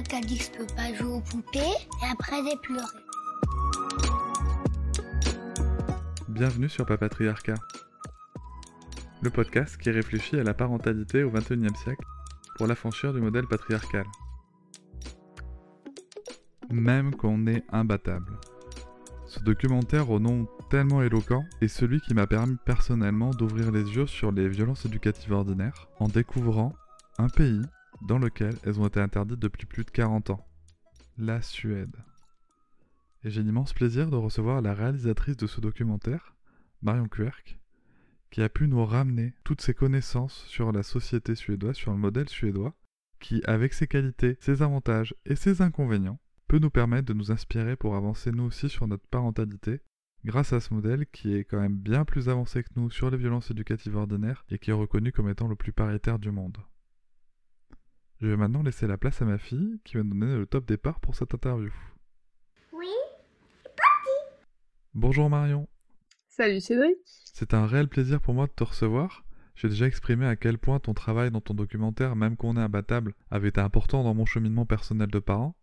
Avec quelqu'un qui a dit que je peux pas jouer aux poupées et après j'ai pleuré. Bienvenue sur Papatriarcat, le podcast qui réfléchit à la parentalité au XXIe siècle pour l'affranchir du modèle patriarcal. Même qu'on est imbattable. Ce documentaire au nom tellement éloquent est celui qui m'a permis personnellement d'ouvrir les yeux sur les violences éducatives ordinaires en découvrant un pays dans lequel elles ont été interdites depuis plus de 40 ans, la Suède. Et j'ai l'immense plaisir de recevoir la réalisatrice de ce documentaire, Marion Querc, qui a pu nous ramener toutes ses connaissances sur la société suédoise, sur le modèle suédois, qui, avec ses qualités, ses avantages et ses inconvénients, peut nous permettre de nous inspirer pour avancer nous aussi sur notre parentalité, grâce à ce modèle qui est quand même bien plus avancé que nous sur les violences éducatives ordinaires et qui est reconnu comme étant le plus paritaire du monde. Je vais maintenant laisser la place à ma fille qui va nous donner le top départ pour cette interview. Oui Bonjour Marion. Salut Cédric. C'est un réel plaisir pour moi de te recevoir. J'ai déjà exprimé à quel point ton travail dans ton documentaire, même qu'on est imbattable, avait été important dans mon cheminement personnel de parent.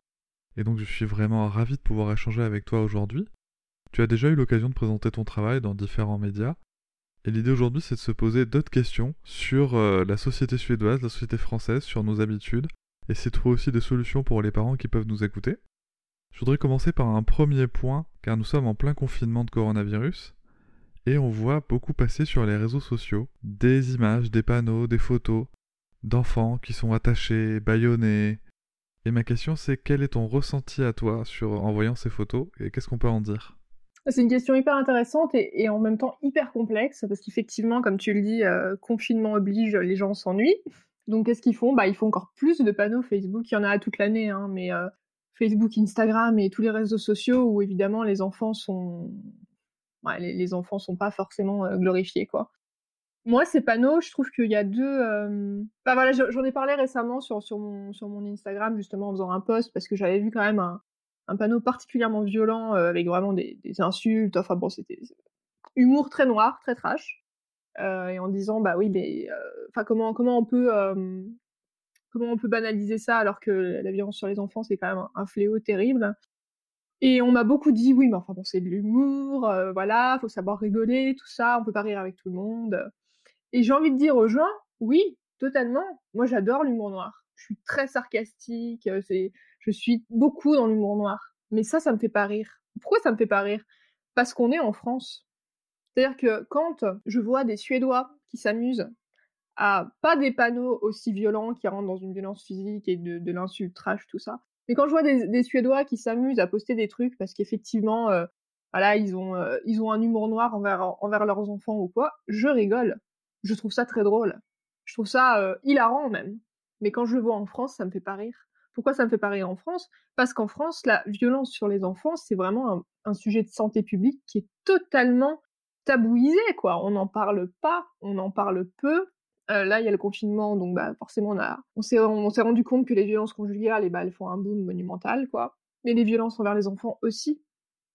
Et donc je suis vraiment ravi de pouvoir échanger avec toi aujourd'hui. Tu as déjà eu l'occasion de présenter ton travail dans différents médias. Et l'idée aujourd'hui, c'est de se poser d'autres questions sur euh, la société suédoise, la société française, sur nos habitudes, et c'est trouver aussi des solutions pour les parents qui peuvent nous écouter. Je voudrais commencer par un premier point, car nous sommes en plein confinement de coronavirus, et on voit beaucoup passer sur les réseaux sociaux des images, des panneaux, des photos d'enfants qui sont attachés, bâillonnés. Et ma question c'est quel est ton ressenti à toi sur en voyant ces photos et qu'est-ce qu'on peut en dire? C'est une question hyper intéressante et, en même temps hyper complexe parce qu'effectivement, comme tu le dis, euh, confinement oblige, les gens s'ennuient. Donc qu'est-ce qu'ils font? Bah ils font encore plus de panneaux Facebook. Il y en a toute l'année, hein, mais euh, Facebook, Instagram et tous les réseaux sociaux où évidemment les enfants sont, ouais, les, les enfants sont pas forcément euh, glorifiés quoi. Moi, ces panneaux, je trouve qu'il y a deux. Bah voilà, je- j'en ai parlé récemment sur, sur, mon, sur mon Instagram, justement, en faisant un post, parce que j'avais vu quand même un, un panneau particulièrement violent, euh, avec vraiment des, insultes. Enfin bon, c'était humour très noir, très trash. Euh, et en disant, bah oui, mais. euh, Enfin, comment, comment on peut. comment on peut banaliser ça alors que la violence sur les enfants, c'est quand même un, un fléau terrible? Et on m'a beaucoup dit, oui, mais enfin bon, c'est de l'humour, voilà, faut savoir rigoler, tout ça, on peut pas rire avec tout le monde. Et j'ai envie de dire aux gens, oui, totalement. Moi, j'adore l'humour noir. Je suis très sarcastique. C'est, je suis beaucoup dans l'humour noir. Mais ça, ça me fait pas rire. Pourquoi ça me fait pas rire? Parce qu'on est en France. C'est-à-dire que quand je vois des Suédois qui s'amusent à pas des panneaux aussi violents qui rentrent dans une violence physique et de, de l'insulte trash, tout ça. Mais quand je vois des, Suédois qui s'amusent à poster des trucs parce qu'effectivement, euh, voilà, ils ont, euh, ils ont un humour noir envers, envers leurs enfants ou quoi, je rigole je trouve ça très drôle. Je trouve ça euh, hilarant même. Mais quand je le vois en France, ça me fait pas rire. Pourquoi ça me fait pas rire en France? Parce qu'en France, la violence sur les enfants, c'est vraiment un, sujet de santé publique qui est totalement tabouisé, quoi. On n'en parle pas, on en parle peu. Euh, là, il y a le confinement, donc bah, forcément, on, a, on s'est rendu compte que les violences conjugales, eh ben, elles font un boom monumental, quoi. Mais les violences envers les enfants aussi.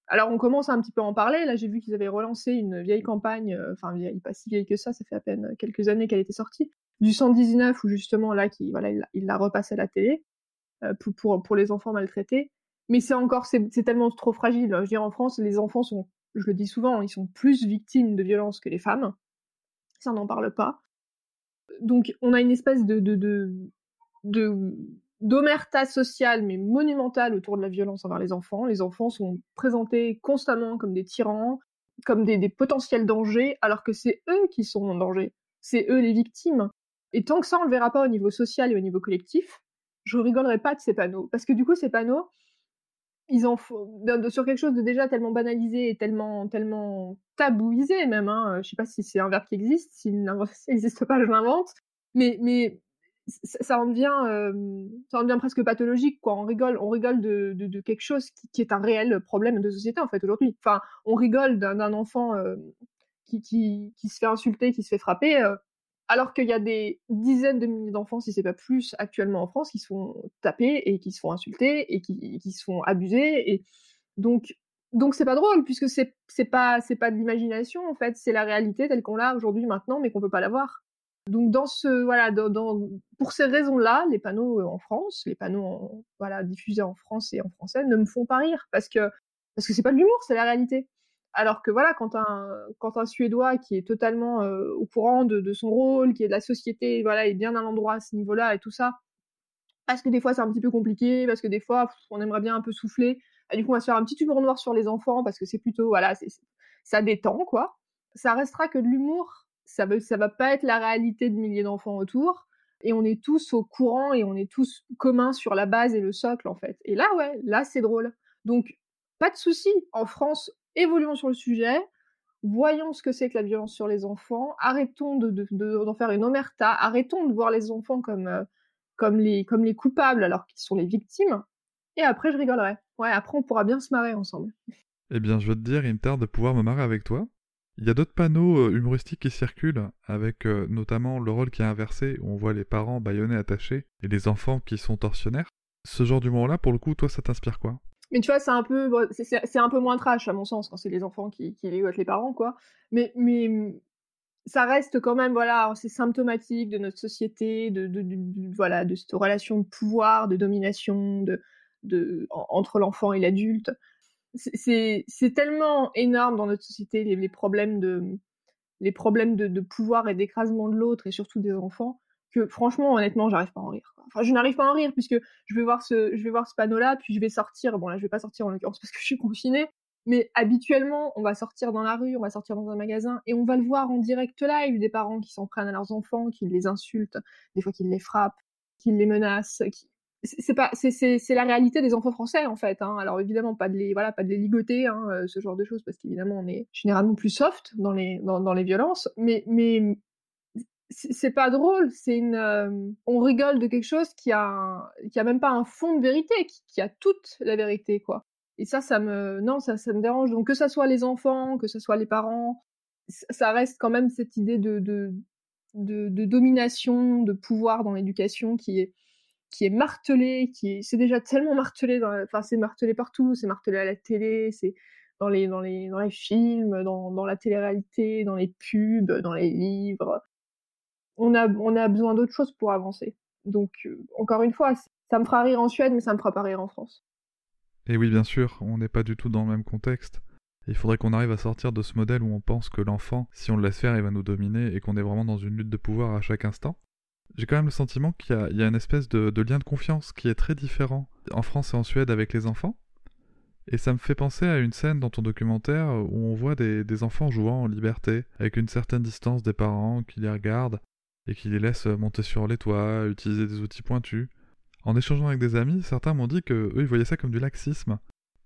Alors on commence à un petit peu à en parler. Là, j'ai vu qu'ils avaient relancé une vieille campagne, euh, enfin pas si vieille que ça, ça fait à peine quelques années qu'elle était sortie, du 119 où justement là, qui voilà, il l'a- repassé à la télé pour, pour pour les enfants maltraités. Mais c'est encore, c'est tellement trop fragile. Je veux dire, en France, les enfants sont, je le dis souvent, ils sont plus victimes de violences que les femmes. Ça, n'en parle pas. Donc, on a une espèce de de de, d'omerta sociale mais monumentale autour de la violence envers les enfants. Les enfants sont présentés constamment comme des tyrans, comme des, des potentiels dangers, alors que c'est eux qui sont en danger. C'est eux les victimes. Et tant que ça, on le verra pas au niveau social et au niveau collectif, je rigolerai pas de ces panneaux. Parce que du coup, ces panneaux, ils en font sur quelque chose de déjà tellement banalisé et tellement tellement tabouisé même. Hein. Je sais pas si c'est un verbe qui existe. S'il n'existe pas, je l'invente. Mais ça en devient, ça en presque pathologique, quoi. On rigole, on rigole de, quelque chose qui, est un réel problème de société en fait aujourd'hui. Enfin, on rigole d'un enfant qui, se fait insulter, qui se fait frapper, alors qu'il y a des dizaines de milliers d'enfants, si c'est pas plus, actuellement en France, qui se font taper et qui se font insulter et qui, se font abuser. Et donc, donc c'est pas drôle puisque c'est c'est pas c'est pas de l'imagination en fait, c'est la réalité telle qu'on l'a aujourd'hui maintenant, mais qu'on peut pas l'avoir. Donc dans ce voilà, dans, pour ces raisons-là, les panneaux euh, en France, les panneaux voilà diffusés en France et en français ne me font pas rire parce que parce que c'est pas de l'humour, c'est la réalité. Alors que voilà, quand un quand un Suédois qui est totalement euh, au courant de, son rôle, qui est de la société, voilà, est bien à l'endroit à ce niveau-là et tout ça, parce que des fois c'est un petit peu compliqué, parce que des fois on aimerait bien un peu souffler, et du coup on va se faire un petit humour noir sur les enfants parce que c'est plutôt voilà, ça détend quoi. Ça restera que de l'humour ça ne ça va pas être la réalité de milliers d'enfants autour. Et on est tous au courant et on est tous communs sur la base et le socle, en fait. Et là, ouais, là, c'est drôle. Donc, pas de souci. En France, évoluons sur le sujet. Voyons ce que c'est que la violence sur les enfants. Arrêtons d'en de, faire une omerta. Arrêtons de voir les enfants comme, euh, comme, les, comme les coupables alors qu'ils sont les victimes. Et après, je rigolerai. Ouais, après, on pourra bien se marrer ensemble. Eh bien, je veux te dire, il me tarde de pouvoir me marrer avec toi. Il y a d'autres panneaux euh, humoristiques qui circulent, avec euh, notamment le rôle qui est inversé, où on voit les parents bâillonnés attachés et les enfants qui sont tortionnaires. Ce genre d'humour-là, pour le coup, toi, ça t'inspire quoi? Mais tu vois, c'est un peu, c'est un peu moins trash à mon sens quand c'est les enfants qui, qui avec les parents, quoi. Mais, ça reste quand même, voilà, c'est symptomatique de notre société, de, voilà, de cette relation de pouvoir, de domination, de entre l'enfant et l'adulte c'est tellement énorme dans notre société les, problèmes de les problèmes de, pouvoir et d'écrasement de l'autre et surtout des enfants que franchement honnêtement j'arrive pas à en rire enfin je n'arrive pas à en rire puisque je vais voir ce je vais voir ce panneau là puis je vais sortir. Bon là je vais pas sortir en l'occurrence parce que je suis confinée. Mais habituellement on va sortir dans la rue on va sortir dans un magasin et on va le voir en direct live des parents qui s'en prennent à leurs enfants qui les insultent des fois qu'ils les frappent qu'ils les menacent qui, c'est pas c'est la réalité des enfants français en fait hein. alors évidemment pas de les voilà pas de les ligoter hein, euh, ce genre de choses parce qu'évidemment on est généralement plus soft dans les dans, dans les violences. Mais mais c'est pas drôle c'est une euh, on rigole de quelque chose qui a qui a même pas un fond de vérité qui, a toute la vérité quoi. Et ça ça me non ça ça me dérange. Donc que ça soit les enfants que ce soit les parents ça reste quand même cette idée de de, domination de pouvoir dans l'éducation qui est qui est martelé, qui est, c'est déjà tellement martelé, enfin c'est martelé partout, c'est martelé à la télé, c'est dans les dans les dans les films, dans dans la télé-réalité, dans les pubs, dans les livres. On a besoin d'autre chose pour avancer. Donc euh, encore une fois, ça me fera rire en Suède, mais ça me fera pas rire en France. Et oui, bien sûr, on n'est pas du tout dans le même contexte. Il faudrait qu'on arrive à sortir de ce modèle où on pense que l'enfant, si on le laisse faire, il va nous dominer et qu'on est vraiment dans une lutte de pouvoir à chaque instant j'ai quand même le sentiment qu'il y, a une espèce de, lien de confiance qui est très différent en France et en Suède avec les enfants. Et ça me fait penser à une scène dans ton documentaire où on voit des, enfants jouant en liberté, avec une certaine distance des parents qui les regardent et qui les laissent monter sur les toits, utiliser des outils pointus. En échangeant avec des amis, certains m'ont dit que eux ils voyaient ça comme du laxisme.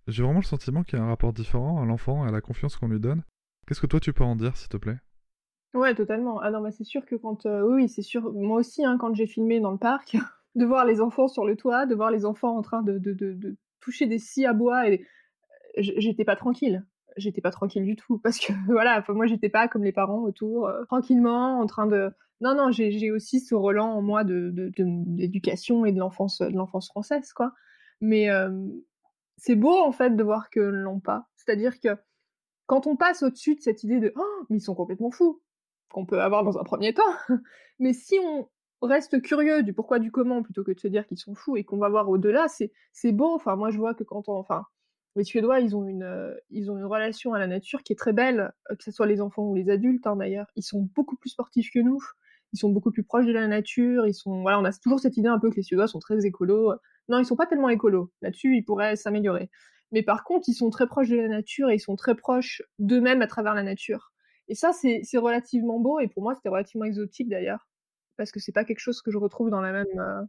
J'ai vraiment le sentiment qu'il y a un rapport différent à l'enfant et à la confiance qu'on lui donne. Qu'est-ce que toi tu peux en dire, s'il te plaît? Ouais, totalement. Ah non, c'est sûr que quand, euh, oui, c'est sûr. Moi aussi, hein, quand j'ai filmé dans le parc, de voir les enfants sur le toit, de voir les enfants en train de, de, de, toucher des scies à bois, et j'étais pas tranquille. J'étais pas tranquille du tout parce que voilà, moi j'étais pas comme les parents autour, euh, tranquillement, en train de. Non, non, j'ai aussi ce relan en moi de d'éducation et de l'enfance de l'enfance française, quoi. Mais euh, c'est beau en fait de voir que l'ont pas. C'est-à-dire que quand on passe au-dessus de cette idée de oh, mais ils sont complètement fous qu'on peut avoir dans un premier temps. Mais si on reste curieux du pourquoi du comment plutôt que de se dire qu'ils sont fous et qu'on va voir au-delà, c'est beau. Enfin, moi je vois que quand on, enfin, les Suédois, ils ont une euh, ils ont une relation à la nature qui est très belle, euh, que ce soit les enfants ou les adultes hein, d'ailleurs. Ils sont beaucoup plus sportifs que nous. Ils sont beaucoup plus proches de la nature. Ils sont voilà, on a toujours cette idée un peu que les Suédois sont très écolos. Non, ils sont pas tellement écolos. Là-dessus, ils pourraient s'améliorer. Mais par contre, ils sont très proches de la nature et ils sont très proches d'eux-mêmes à travers la nature. Et ça, c'est relativement beau, et pour moi, c'était relativement exotique d'ailleurs, parce que c'est pas quelque chose que je retrouve dans la même, euh,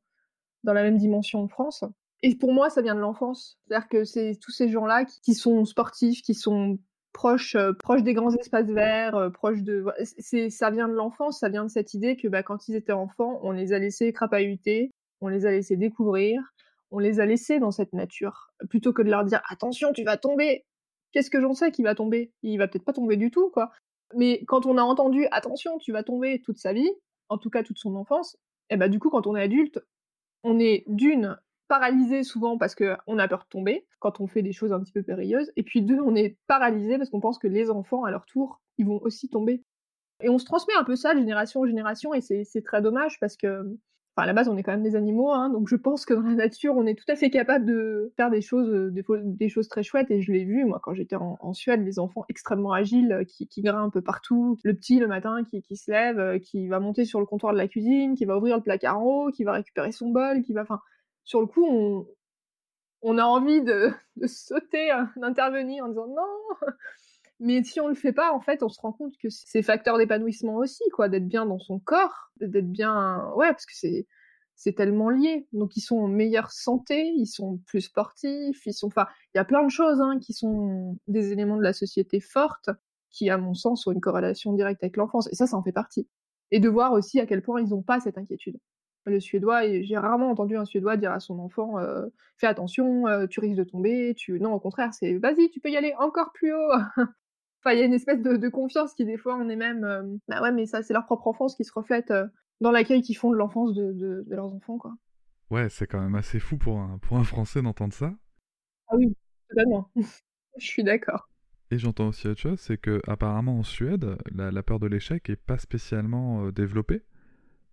dans la même dimension en France. Et pour moi, ça vient de l'enfance. C'est-à-dire que c'est tous ces gens-là qui, sont sportifs, qui sont proche, euh, proche des grands espaces verts, euh, proche de. C'est, ça vient de l'enfance, ça vient de cette idée que bah, quand ils étaient enfants, on les a laissés crapahuter, on les a laissés découvrir, on les a laissés dans cette nature, plutôt que de leur dire attention, tu vas tomber. Qu'est-ce que j'en sais qu'il va tomber? Il va peut-être pas tomber du tout, quoi. Mais quand on a entendu attention, tu vas tomber toute sa vie, en tout cas toute son enfance, et eh bah du coup quand on est adulte, on est d'une paralysé souvent parce qu'on a peur de tomber quand on fait des choses un petit peu périlleuses, et puis deux, on est paralysé parce qu'on pense que les enfants, à leur tour, ils vont aussi tomber. Et on se transmet un peu ça de génération en génération, et c'est très dommage parce que, enfin, à la base, on est quand même des animaux, hein, donc je pense que dans la nature, on est tout à fait capable de faire des choses, euh, des, choses très chouettes, et je l'ai vu, moi, quand j'étais en, Suède, les enfants extrêmement agiles euh, qui, qui grimpent partout, le petit le matin qui, qui se lève, euh, qui va monter sur le comptoir de la cuisine, qui va ouvrir le placard en haut, qui va récupérer son bol, qui va, enfin, sur le coup, on, a envie de, sauter, hein, d'intervenir en disant non. Mais si on le fait pas, en fait, on se rend compte que c'est facteur d'épanouissement aussi, quoi, d'être bien dans son corps, d'être bien, ouais, parce que c'est c'est tellement lié. Donc ils sont en meilleure santé, ils sont plus sportifs, ils sont, enfin, il y a plein de choses hein, qui sont des éléments de la société forte qui, à mon sens, ont une corrélation directe avec l'enfance. Et ça, ça en fait partie. Et de voir aussi à quel point ils n'ont pas cette inquiétude le Suédois, j'ai rarement entendu un Suédois dire à son enfant euh, Fais attention, euh, tu risques de tomber. Tu... Non, au contraire, c'est Vas-y, tu peux y aller encore plus haut. enfin, il y a une espèce de, confiance qui, des fois, on est même euh, Bah ouais, mais ça, c'est leur propre enfance qui se reflète dans l'accueil qu'ils font de l'enfance de, leurs enfants, quoi. Ouais, c'est quand même assez fou pour un, pour un Français d'entendre ça. Ah oui, totalement. Je suis d'accord. Et j'entends aussi autre chose, c'est que apparemment en Suède, la, la peur de l'échec est pas spécialement développée.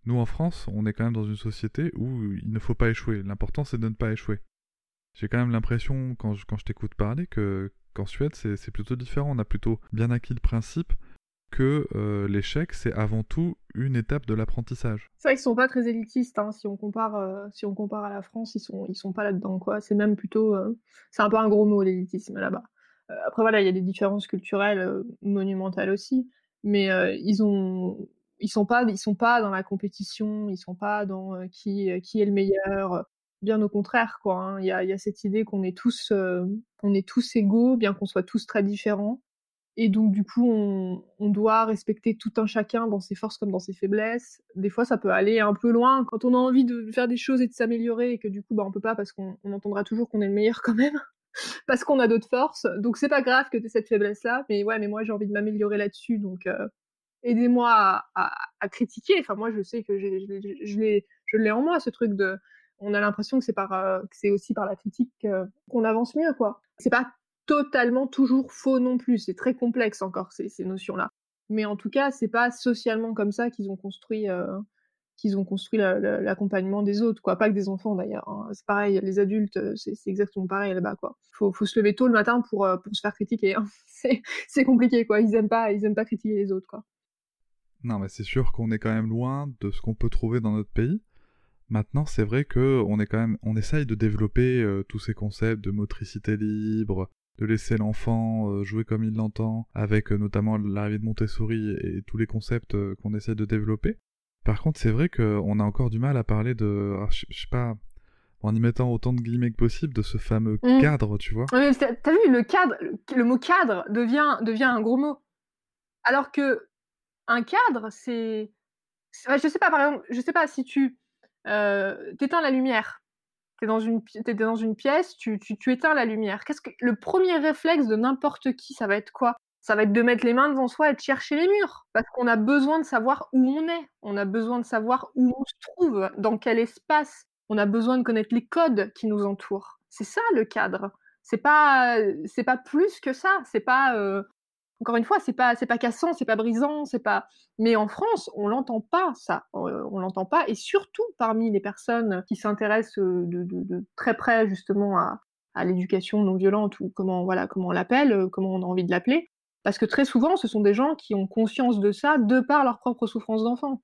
Nous, en France, on est quand même dans une société où il ne faut pas échouer. L'important, c'est de ne pas échouer. J'ai quand même l'impression, quand je, t'écoute parler, que qu'en Suède, c'est plutôt différent. On a plutôt bien acquis le principe que euh, l'échec, c'est avant tout une étape de l'apprentissage. C'est vrai qu'ils sont pas très élitistes. Hein. Si on compare, euh, si on compare à la France, ils sont, ils sont pas là-dedans. quoi. C'est même plutôt, euh, c'est un peu un gros mot l'élitisme là-bas. après voilà, il y a des différences culturelles monumentales aussi, mais ils ont, ils sont pas ils sont pas dans la compétition, ils sont pas dans euh, qui euh, qui est le meilleur. Bien au contraire quoi. Hein. Il y, a, cette idée qu'on est tous euh, on est tous égaux, bien qu'on soit tous très différents. Et donc du coup on, doit respecter tout un chacun dans ses forces comme dans ses faiblesses. Des fois ça peut aller un peu loin quand on a envie de faire des choses et de s'améliorer et que du coup bah on peut pas parce qu'on entendra toujours qu'on est le meilleur quand même parce qu'on a d'autres forces. Donc c'est pas grave que tu aies cette faiblesse là, mais ouais mais moi j'ai envie de m'améliorer là-dessus donc aidez-moi à, critiquer. Enfin, moi, je sais que je l'ai, je en moi, ce truc de. On a l'impression que c'est par, euh, c'est aussi par la critique qu'on avance mieux, quoi. C'est pas totalement toujours faux non plus. C'est très complexe encore ces, notions-là. Mais en tout cas, c'est pas socialement comme ça qu'ils ont construit. Euh, qu'ils ont construit l'accompagnement des autres, quoi. Pas que des enfants d'ailleurs. Hein. C'est pareil, les adultes, c'est exactement pareil là-bas, quoi. Faut, faut se lever tôt le matin pour, euh, pour se faire critiquer. Hein. C'est compliqué, quoi. Ils aiment pas, ils aiment pas critiquer les autres, quoi. Non, mais c'est sûr qu'on est quand même loin de ce qu'on peut trouver dans notre pays. Maintenant, c'est vrai que on est quand même, on essaye de développer euh, tous ces concepts de motricité libre, de laisser l'enfant euh, jouer comme il l'entend, avec euh, notamment l'arrivée de Montessori et, tous les concepts qu'on essaie de développer. Par contre, c'est vrai qu'on a encore du mal à parler de, je, sais pas, en y mettant autant de guillemets que possible, de ce fameux mmh. cadre, tu vois. T'as vu, le cadre, le mot cadre devient, devient un gros mot. Alors que un cadre, c'est. Je sais pas, par exemple, je sais pas si tu euh, éteins la lumière. Tu es dans une, dans une pièce, tu, tu, éteins la lumière. Qu'est-ce que le premier réflexe de n'importe qui, ça va être quoi? Ça va être de mettre les mains devant soi et de chercher les murs, parce qu'on a besoin de savoir où on est. On a besoin de savoir où on se trouve, dans quel espace. On a besoin de connaître les codes qui nous entourent. C'est ça le cadre. C'est pas, c'est pas plus que ça. C'est pas, euh, encore une fois, c'est pas c'est pas cassant, c'est pas brisant, c'est pas. Mais en France, on l'entend pas ça, euh, on l'entend pas, et surtout parmi les personnes qui s'intéressent euh, de, très près justement à, l'éducation non violente ou comment voilà comment on l'appelle, euh, comment on a envie de l'appeler, parce que très souvent, ce sont des gens qui ont conscience de ça de par leur propre souffrance d'enfant,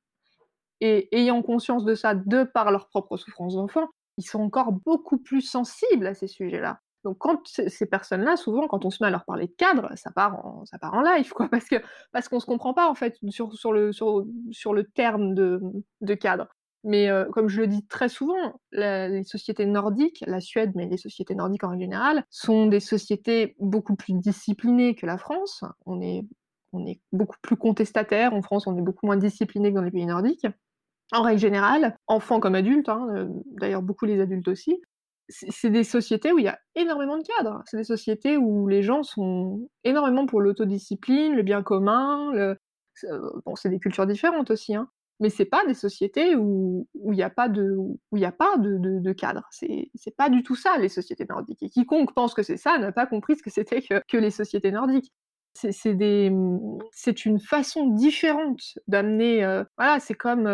et ayant conscience de ça de par leur propre souffrance d'enfant, ils sont encore beaucoup plus sensibles à ces sujets-là. Donc quand ces personnes-là, souvent, quand on se met à leur parler de cadre, ça part en, ça part en live, quoi, parce que parce qu'on se comprend pas en fait sur, sur le sur, sur le terme de, de cadre. Mais euh, comme je le dis très souvent, les sociétés nordiques, la Suède, mais les sociétés nordiques en général, sont des sociétés beaucoup plus disciplinées que la France. On est, on est beaucoup plus contestataire. En France, on est beaucoup moins discipliné que dans les pays nordiques. En règle générale, enfants comme adultes, hein, euh, d'ailleurs beaucoup les adultes aussi, c'est des sociétés où il y a énormément de cadres. C'est des sociétés où les gens sont énormément pour l'autodiscipline, le bien commun. Bon, c'est des cultures différentes aussi, hein mais c'est pas des sociétés où il n'y a pas de où il a pas de, de. C'est pas du tout ça les sociétés nordiques. Et quiconque pense que c'est ça n'a pas compris ce que c'était que les sociétés nordiques. C'est des c'est une façon différente d'amener. Voilà, c'est comme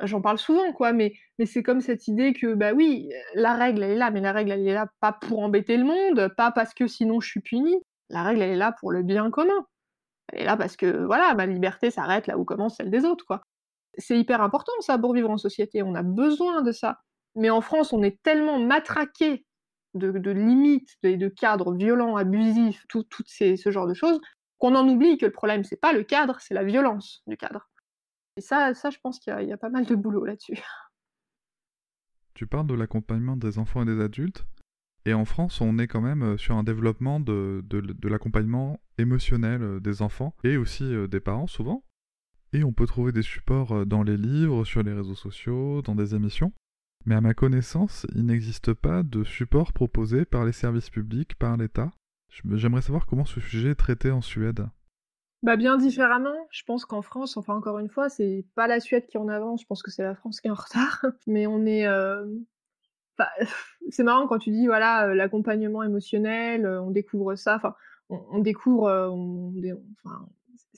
j'en parle souvent quoi, mais mais c'est comme cette idée que bah oui, la règle elle est là, mais la règle elle est là pas pour embêter le monde, pas parce que sinon je suis puni. La règle elle est là pour le bien commun. Elle est là parce que voilà, ma liberté s'arrête là où commence celle des autres quoi c'est hyper important ça pour vivre en société, on a besoin de ça. Mais en France, on est tellement matraqué de, limites et de cadres violents, abusifs, tout, ces, ce genre de choses, qu'on en oublie que le problème, c'est pas le cadre, c'est la violence du cadre. Et ça, ça je pense qu'il y, a pas mal de boulot là-dessus. Tu parles de l'accompagnement des enfants et des adultes, et en France, on est quand même euh, sur un développement de, de l'accompagnement émotionnel euh, des enfants et aussi euh, des parents souvent. Et on peut trouver des supports dans les livres, sur les réseaux sociaux, dans des émissions. Mais à ma connaissance, il n'existe pas de support proposé par les services publics, par l'État. J'aimerais savoir comment ce sujet est traité en Suède. Bah bien différemment. Je pense qu'en France, enfin encore une fois, c'est pas la Suède qui en avance, je pense que c'est la France qui est en retard. Mais on est... Euh, c'est marrant quand tu dis, voilà, euh, l'accompagnement émotionnel, on découvre ça, enfin, on, découvre... enfin,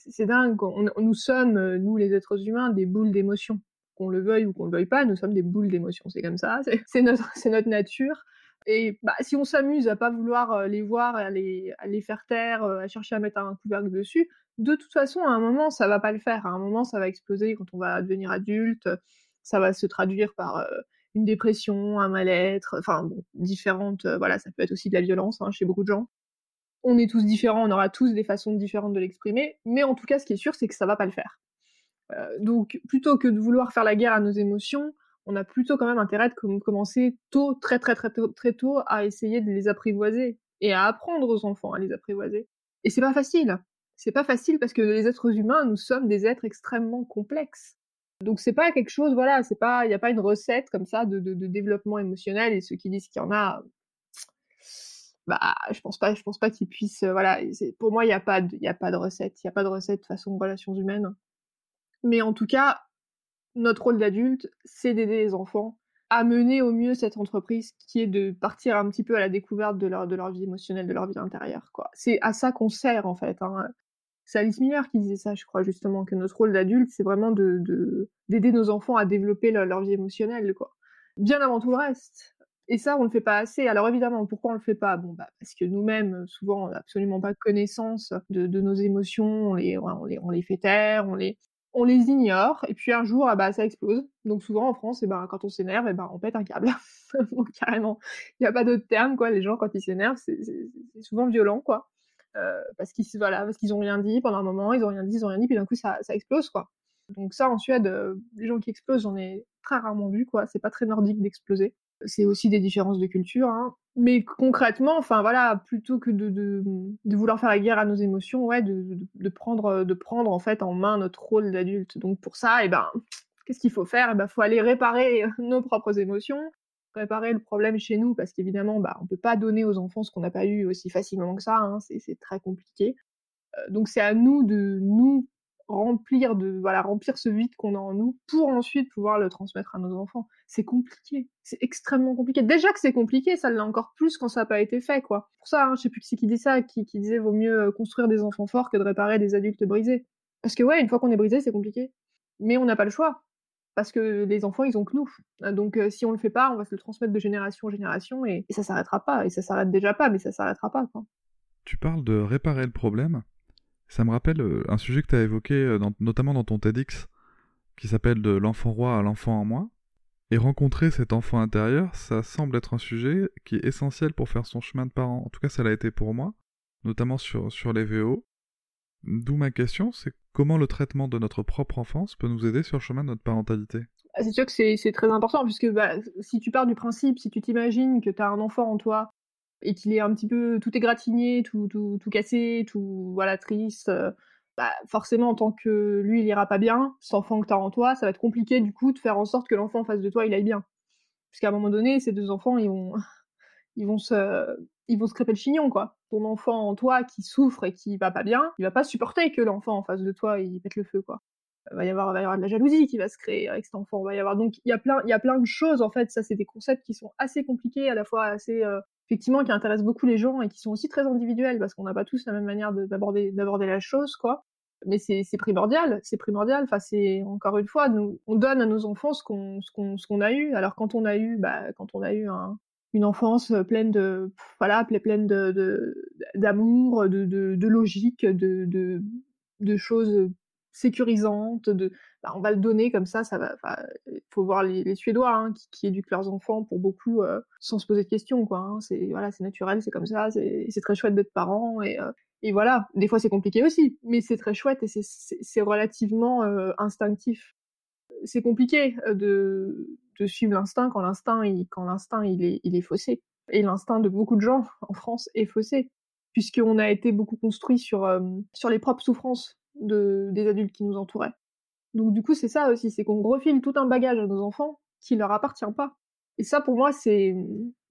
c'est dingue. nous sommes, euh, nous les êtres humains, des boules d'émotions. Qu'on le veuille ou qu'on le veuille pas, nous sommes des boules d'émotions. C'est comme ça. C'est notre, nature. Et bah, si on s'amuse à pas vouloir euh, les voir, à les, faire taire, euh, à chercher à mettre un couvercle dessus, de toute façon, à un moment, ça va pas le faire. À un moment, ça va exploser quand on va devenir adulte. Ça va se traduire par une dépression, un mal-être, enfin différentes. voilà, ça peut être aussi de la violence hein, chez beaucoup de gens on est tous différents, on aura tous des façons différentes de l'exprimer, mais en tout cas, ce qui est sûr, c'est que ça va pas le faire. Euh, donc, plutôt que de vouloir faire la guerre à nos émotions, on a plutôt quand même intérêt de commencer tôt, très très très tôt, très tôt, à essayer de les apprivoiser et à apprendre aux enfants à les apprivoiser. Et c'est pas facile. C'est pas facile parce que les êtres humains, nous sommes des êtres extrêmement complexes. Donc c'est pas quelque chose, voilà, c'est pas, il n'y a pas une recette comme ça de, développement émotionnel et ceux qui disent qu'il y en a, bah je pense pas je pense pas qu'ils puissent voilà pour moi il n'y a pas y a pas de recette il y a pas de recette façon relations humaines mais en tout cas notre rôle d'adulte c'est d'aider les enfants à mener au mieux cette entreprise qui est de partir un petit peu à la découverte de leur de leur vie émotionnelle de leur vie intérieure quoi. C'est à ça qu'on sert en fait hein. c'est Alice Miller qui disait ça je crois justement que notre rôle d'adulte c'est vraiment de d'aider nos enfants à développer leur, vie émotionnelle quoi. Bien avant tout le reste. Et ça, on le fait pas assez. Alors évidemment, pourquoi on le fait pas? Bon, bah parce que nous-mêmes, souvent, on n'a absolument pas connaissance de, de, nos émotions, on les, on les, on les fait taire, on les, on les ignore, et puis un jour, ah bah ça explose. Donc souvent en France, et eh ben quand on s'énerve, et eh ben on pète un câble. Donc carrément, il n'y a pas d'autre terme quoi. Les gens quand ils s'énervent, c'est souvent violent quoi, euh, parce qu'ils voilà, parce qu'ils ont rien dit pendant un moment, ils ont rien dit, ils ont rien dit, puis d'un coup ça, ça explose quoi. Donc ça en Suède, euh, les gens qui explosent, j'en ai très rarement vu quoi. C'est pas très nordique d'exploser c'est aussi des différences de culture. Hein. Mais concrètement, enfin voilà, plutôt que de, de, vouloir faire la guerre à nos émotions, ouais, de, de, prendre, de prendre en fait en main notre rôle d'adulte. Donc pour ça, eh ben, qu'est-ce qu'il faut faire? Eh ben, faut aller réparer nos propres émotions, réparer le problème chez nous, parce qu'évidemment, bah, on peut pas donner aux enfants ce qu'on n'a pas eu aussi facilement que ça. Hein, c'est très compliqué. Euh, donc c'est à nous de nous remplir de voilà remplir ce vide qu'on a en nous pour ensuite pouvoir le transmettre à nos enfants. C'est compliqué, c'est extrêmement compliqué. Déjà que c'est compliqué, ça l'est encore plus quand ça n'a pas été fait quoi. Pour ça, hein, je sais plus qui qui dit ça, qui, qui disait vaut mieux euh, construire des enfants forts que de réparer des adultes brisés. Parce que ouais, une fois qu'on est brisé, c'est compliqué. Mais on n'a pas le choix parce que les enfants ils ont que nous. Donc euh, si on le fait pas, on va se le transmettre de génération en génération et, et ça s'arrêtera pas. Et ça s'arrête déjà pas, mais ça s'arrêtera pas quoi. Tu parles de réparer le problème. Ça me rappelle euh, un sujet que tu as évoqué euh, notamment dans ton TEDx qui s'appelle de l'enfant roi à l'enfant en moi. Et rencontrer cet enfant intérieur, ça semble être un sujet qui est essentiel pour faire son chemin de parent. En tout cas, ça l'a été pour moi, notamment sur, les VO. D'où ma question, c'est comment le traitement de notre propre enfance peut nous aider sur le chemin de notre parentalité? C'est sûr que c'est très important, puisque bah, si tu pars du principe, si tu t'imagines que tu as un enfant en toi et qu'il est un petit peu tout égratigné, tout, tout, tout cassé, tout voilà triste, euh, bah, forcément en tant que lui il ira pas bien, cet enfant que tu as en toi, ça va être compliqué du coup de faire en sorte que l'enfant en face de toi il aille bien. Puisqu'à un moment donné, ces deux enfants ils vont, ils vont se, ils vont se crêper le chignon quoi. Ton enfant en toi qui souffre et qui va pas bien, il va pas supporter que l'enfant en face de toi il pète le feu quoi il va y avoir, va y avoir de la jalousie qui va se créer avec cet enfant. va y avoir donc il y a plein, il y a plein de choses en fait. Ça, c'est des concepts qui sont assez compliqués, à la fois assez euh, effectivement qui intéressent beaucoup les gens et qui sont aussi très individuels parce qu'on n'a pas tous la même manière d'aborder d'aborder la chose, quoi. Mais c'est primordial, c'est primordial. Enfin, c'est encore une fois, on donne à nos enfants ce qu'on ce qu'on qu'on a eu. Alors quand on a eu, bah, quand on a eu un, une enfance pleine de voilà pleine de d'amour de, de, logique de, de choses sécurisante, bah, on va le donner comme ça. Il faut voir les, Suédois hein, qui, éduquent leurs enfants pour beaucoup euh, sans se poser de questions. Hein. C'est naturel, c'est comme ça, c'est très chouette d'être parent et, euh, et voilà. Des fois c'est compliqué aussi, mais c'est très chouette et c'est relativement euh, instinctif. C'est compliqué de, suivre l'instinct quand l'instinct est, faussé. Et l'instinct de beaucoup de gens en France est faussé puisqu'on a été beaucoup construit sur les propres souffrances de, des adultes qui nous entouraient. Donc du coup, c'est ça aussi, c'est qu'on refile tout un bagage à nos enfants qui leur appartient pas. Et ça, pour moi, c'est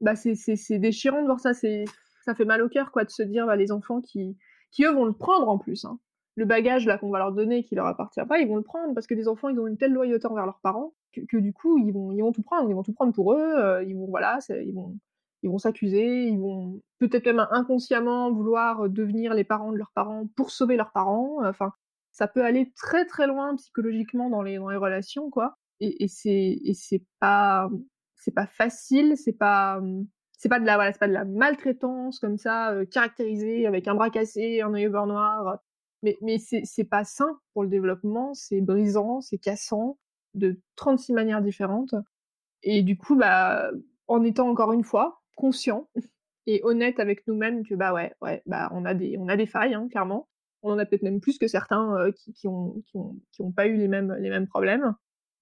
bah, c'est déchirant de voir ça. C'est ça fait mal au cœur, quoi, de se dire bah, les enfants qui qui eux vont le prendre en plus. Hein. Le bagage là qu'on va leur donner qui leur appartient pas, ils vont le prendre parce que les enfants ils ont une telle loyauté envers leurs parents que, du coup ils vont ils vont tout prendre, ils vont tout prendre pour eux. Euh, ils vont voilà, ils vont ils vont s'accuser, ils vont peut-être même inconsciemment vouloir devenir les parents de leurs parents pour sauver leurs parents. Enfin, ça peut aller très très loin psychologiquement dans les, dans les relations, quoi. Et, et c'est et c'est pas c'est pas facile, c'est pas c'est pas de la voilà, c'est pas de la maltraitance comme ça euh, caractérisée avec un bras cassé, un œil au beurre noir. Mais mais c'est c'est pas sain pour le développement, c'est brisant, c'est cassant de 36 manières différentes. Et du coup bah en étant encore une fois conscient et honnête avec nous-mêmes que bah ouais, ouais, bah on a des, on a des failles, hein, clairement. On en a peut-être même plus que certains euh, qui, qui, ont, qui, ont, qui ont pas eu les mêmes, les mêmes problèmes.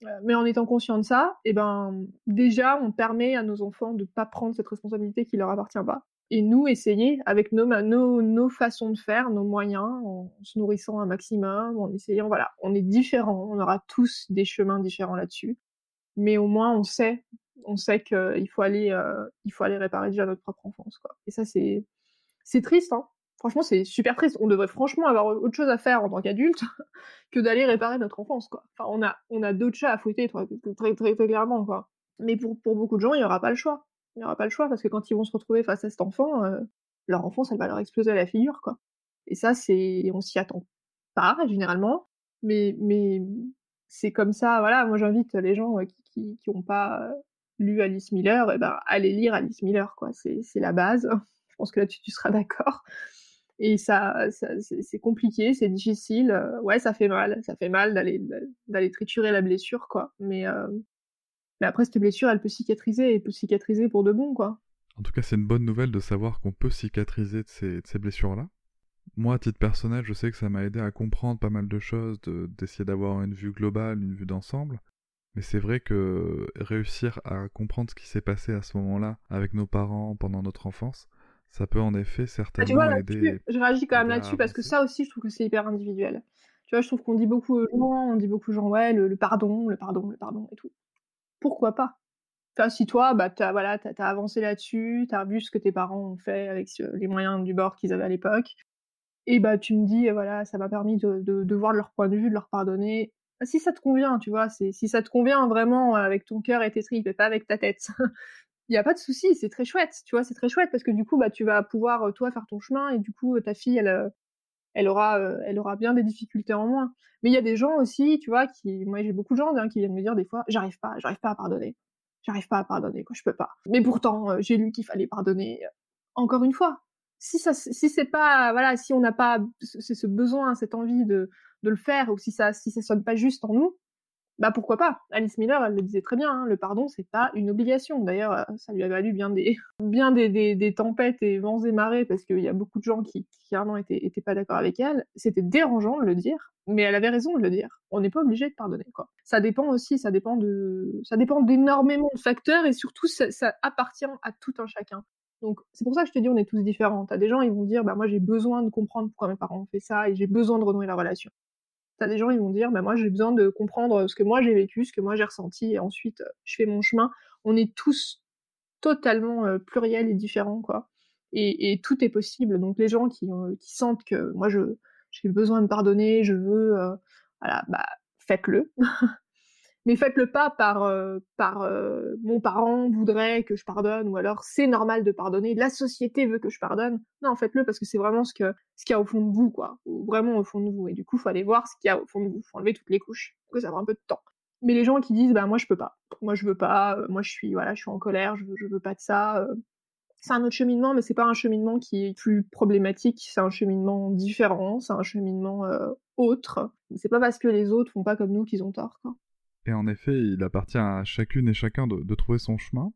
Euh, mais en étant conscient de ça, et eh ben déjà on permet à nos enfants de pas prendre cette responsabilité qui leur appartient pas. Et nous essayer avec nos, nos, nos façons de faire, nos moyens, en se nourrissant un maximum, en essayant, voilà, on est différents, on aura tous des chemins différents là-dessus. Mais au moins on sait on sait qu'il faut aller, euh, il faut aller réparer déjà notre propre enfance, quoi. Et ça, c'est, c'est triste, hein. Franchement, c'est super triste. On devrait franchement avoir autre chose à faire en tant qu'adulte que d'aller réparer notre enfance, quoi. Enfin, on a, on a d'autres chats à fouetter, très, très, très, clairement, quoi. Mais pour, pour beaucoup de gens, il n'y aura pas le choix. Il n'y aura pas le choix parce que quand ils vont se retrouver face à cet enfant, euh, leur enfance, elle va leur exploser à la figure, quoi. Et ça, c'est, on s'y attend pas, généralement. Mais, mais, c'est comme ça, voilà. Moi, j'invite les gens euh, qui, qui, qui pas, lu Alice Miller, et eh ben, allez lire Alice Miller, quoi. C'est, la base. Je pense que là-dessus, tu seras d'accord. Et ça, c'est, compliqué, c'est difficile. Ouais, ça fait mal. Ça fait mal d'aller, d'aller triturer la blessure, quoi. Mais, euh, mais après, cette blessure, elle peut cicatriser, elle peut cicatriser pour de bon, quoi. En tout cas, c'est une bonne nouvelle de savoir qu'on peut cicatriser de ces, ces blessures-là. Moi, à titre personnel, je sais que ça m'a aidé à comprendre pas mal de choses, d'essayer d'avoir une vue globale, une vue d'ensemble. Mais c'est vrai que réussir à comprendre ce qui s'est passé à ce moment-là avec nos parents pendant notre enfance, ça peut en effet certainement tu vois, aider. Je réagis quand même là-dessus parce que ça aussi, je trouve que c'est hyper individuel. Tu vois, je trouve qu'on dit beaucoup aux gens, on dit beaucoup aux gens, ouais, le, pardon, le pardon, le pardon et tout. Pourquoi pas? Enfin, si toi, bah, t'as voilà, as, avancé là-dessus, t'as vu ce que tes parents ont fait avec les moyens du bord qu'ils avaient à l'époque, et bah tu me dis, voilà, ça m'a permis de, de, de voir leur point de vue, de leur pardonner, si ça te convient, tu vois, c'est si ça te convient vraiment avec ton cœur et tes tripes et pas avec ta tête. Il n'y a pas de souci, c'est très chouette, tu vois, c'est très chouette parce que du coup, bah, tu vas pouvoir euh, toi faire ton chemin et du coup, ta fille, elle, euh, elle aura, euh, elle aura bien des difficultés en moins. Mais il y a des gens aussi, tu vois, qui, moi, j'ai beaucoup de gens hein, qui viennent me dire des fois, j'arrive pas, j'arrive pas à pardonner, j'arrive pas à pardonner, quoi, je peux pas. Mais pourtant, j'ai lu qu'il fallait pardonner. Encore une fois, si ça, si c'est pas, voilà, si on n'a pas ce besoin, cette envie de de le faire, ou si ça si ça sonne pas juste en nous, bah pourquoi pas? Alice Miller, elle le disait très bien, hein, le pardon, c'est pas une obligation. D'ailleurs, euh, ça lui a valu bien des, bien des, des, tempêtes et vents et marées, parce qu'il y a beaucoup de gens qui, clairement, étaient, étaient pas d'accord avec elle. C'était dérangeant de le dire, mais elle avait raison de le dire. On n'est pas obligé de pardonner, quoi. Ça dépend aussi, ça dépend de, ça dépend d'énormément de facteurs, et surtout, ça, ça appartient à tout un chacun. Donc c'est pour ça que je te dis on est tous différents. T'as des gens ils vont dire bah moi j'ai besoin de comprendre pourquoi mes parents ont fait ça et j'ai besoin de renouer la relation. Des gens, ils vont dire, bah, moi, j'ai besoin de comprendre ce que moi j'ai vécu, ce que moi j'ai ressenti, et ensuite, euh, je fais mon chemin. On est tous totalement euh, pluriels et différents, quoi. Et, tout est possible. Donc, les gens qui, euh, qui sentent que moi, je, j'ai besoin de pardonner, je veux, voilà, bah, faites-le. mais faites-le pas par, euh, euh, mon parent voudrait que je pardonne, ou alors c'est normal de pardonner, la société veut que je pardonne. Non, faites-le parce que c'est vraiment ce que qu'il y a au fond de vous, quoi, vraiment au fond de vous. Et du coup, faut aller voir ce qu'il y a au fond de vous, faut enlever toutes les couches, que ça prend un peu de temps. Mais les gens qui disent, bah moi je peux pas, moi je veux pas, euh, moi je suis voilà, je en colère, je veux, veux pas de ça. c'est un autre cheminement, mais c'est pas un cheminement qui est plus problématique, c'est un cheminement différent, c'est un cheminement autre. C'est pas parce que les autres font pas comme nous qu'ils ont tort, quoi. Et en effet, il appartient à chacune et chacun de, de trouver son chemin.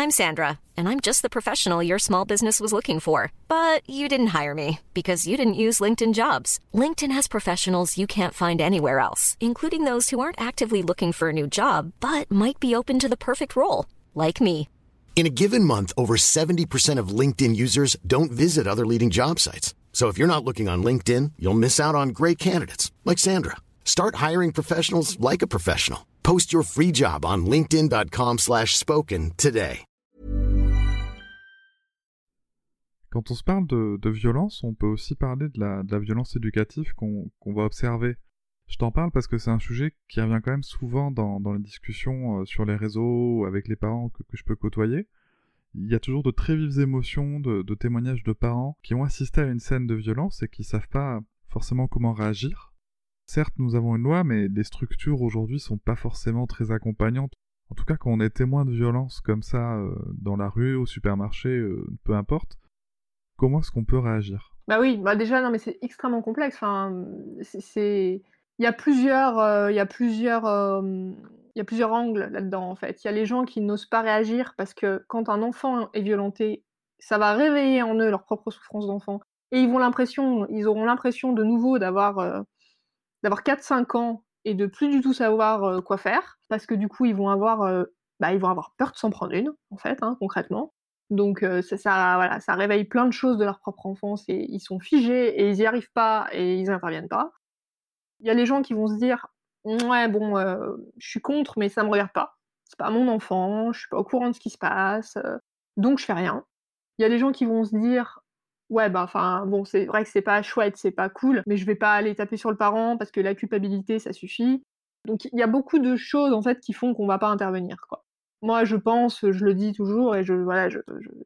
I'm Sandra, and I'm just the professional your small business was looking for. But you didn't hire me because you didn't use LinkedIn jobs. LinkedIn has professionals you can't find anywhere else, including those who aren't actively looking for a new job, but might be open to the perfect role, like me. In a given month, over 70% of LinkedIn users don't visit other leading job sites. So if you're not looking on LinkedIn, you'll miss out on great candidates like Sandra. Start hiring professionals like a professional. Post your free job on linkedin.com/spoken today. Quand on se parle de, de, violence, on peut aussi parler de la, de la violence éducative qu'on qu va observer. Je t'en parle parce que c'est un sujet qui revient quand même souvent dans, dans les discussions euh, sur les réseaux avec les parents que, que je peux côtoyer il y a toujours de très vives émotions, de, témoignages de parents qui ont assisté à une scène de violence et qui savent pas forcément comment réagir. Certes, nous avons une loi, mais les structures aujourd'hui sont pas forcément très accompagnantes. En tout cas, quand on est témoin de violence comme ça, euh, dans la rue, au supermarché, euh, peu importe, comment est-ce qu'on peut réagir? Bah oui, bah déjà, non, mais c'est extrêmement complexe. Enfin, c'est. Il y a plusieurs, euh, il y a plusieurs il y a plusieurs angles là-dedans en fait. Il y a les gens qui n'osent pas réagir parce que quand un enfant est violenté, ça va réveiller en eux leur propre souffrance d'enfant et ils vont l'impression, ils auront l'impression de nouveau d'avoir euh, d'avoir 4-5 ans et de plus du tout savoir euh, quoi faire parce que du coup ils vont avoir euh, bah, ils vont avoir peur de s'en prendre une en fait hein, concrètement. Donc ça, voilà, ça réveille plein de choses de leur propre enfance et ils sont figés et ils n'y arrivent pas et ils n'interviennent pas. Il y a les gens qui vont se dire Ouais, bon, euh, je suis contre, mais ça me regarde pas. C'est pas mon enfant, je suis pas au courant de ce qui se passe, euh, donc je fais rien. Il y a des gens qui vont se dire ouais bah enfin bon c'est vrai que c'est pas chouette c'est pas cool mais je vais pas aller taper sur le parent parce que la culpabilité ça suffit donc il y a beaucoup de choses en fait qui font qu'on va pas intervenir quoi moi, je pense, je le dis toujours, et je, voilà,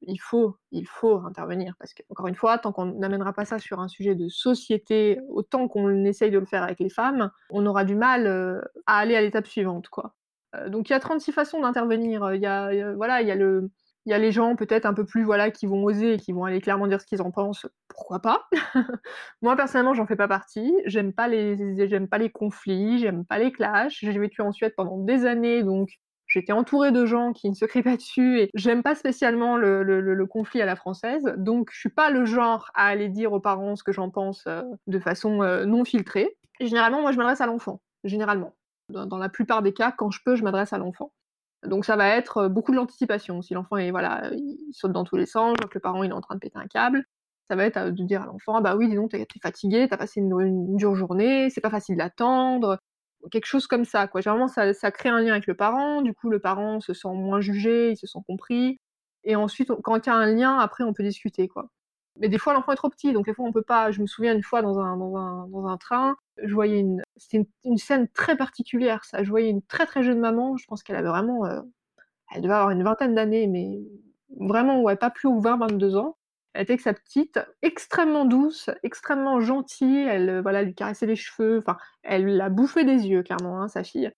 il faut, il faut intervenir parce que, encore une fois, tant qu'on n'amènera pas ça sur un sujet de société, autant qu'on essaye de le faire avec les femmes, on aura du mal euh, à aller à l'étape suivante, quoi. Euh, donc, il y a 36 façons d'intervenir. Il y a, voilà, il y le, y a les gens peut-être un peu plus voilà qui vont oser et qui vont aller clairement dire ce qu'ils en pensent. Pourquoi pas Moi personnellement, j'en fais pas partie. J'aime pas les j'aime pas les conflits, j'aime pas les clashs. J'ai vécu en Suède pendant des années, donc J'étais entourée de gens qui ne se crient pas dessus et j'aime pas spécialement le, conflit à la française. Donc, je suis pas le genre à aller dire aux parents ce que j'en pense euh, de façon euh, non filtrée. généralement, moi, je m'adresse à l'enfant. Généralement. Dans, la plupart des cas, quand je peux, je m'adresse à l'enfant. Donc, ça va être euh, beaucoup de l'anticipation. Si l'enfant est, voilà, il saute dans tous les sens, que le parent il est en train de péter un câble, ça va être de dire à l'enfant, ah bah oui, dis donc, t'es fatigué, t'as passé une, une, dure journée, c'est pas facile d'attendre, quelque chose comme ça. Quoi. Généralement, ça, ça, crée un lien avec le parent. Du coup, le parent se sent moins jugé, il se sent compris. Et ensuite, quand il y a un lien, après, on peut discuter. quoi. Mais des fois, l'enfant est trop petit, donc des fois, on peut pas. Je me souviens une fois dans un, dans un, dans un train, je voyais une. C'était une, scène très particulière, ça. Je voyais une très très jeune maman, je pense qu'elle avait vraiment. Euh, elle devait avoir une vingtaine d'années, mais vraiment, ouais, pas plus ou 20-22 ans. Elle était avec sa petite, extrêmement douce, extrêmement gentille. Elle, euh, voilà, lui caressait les cheveux. Enfin, elle l'a bouffé des yeux, clairement, hein, sa fille.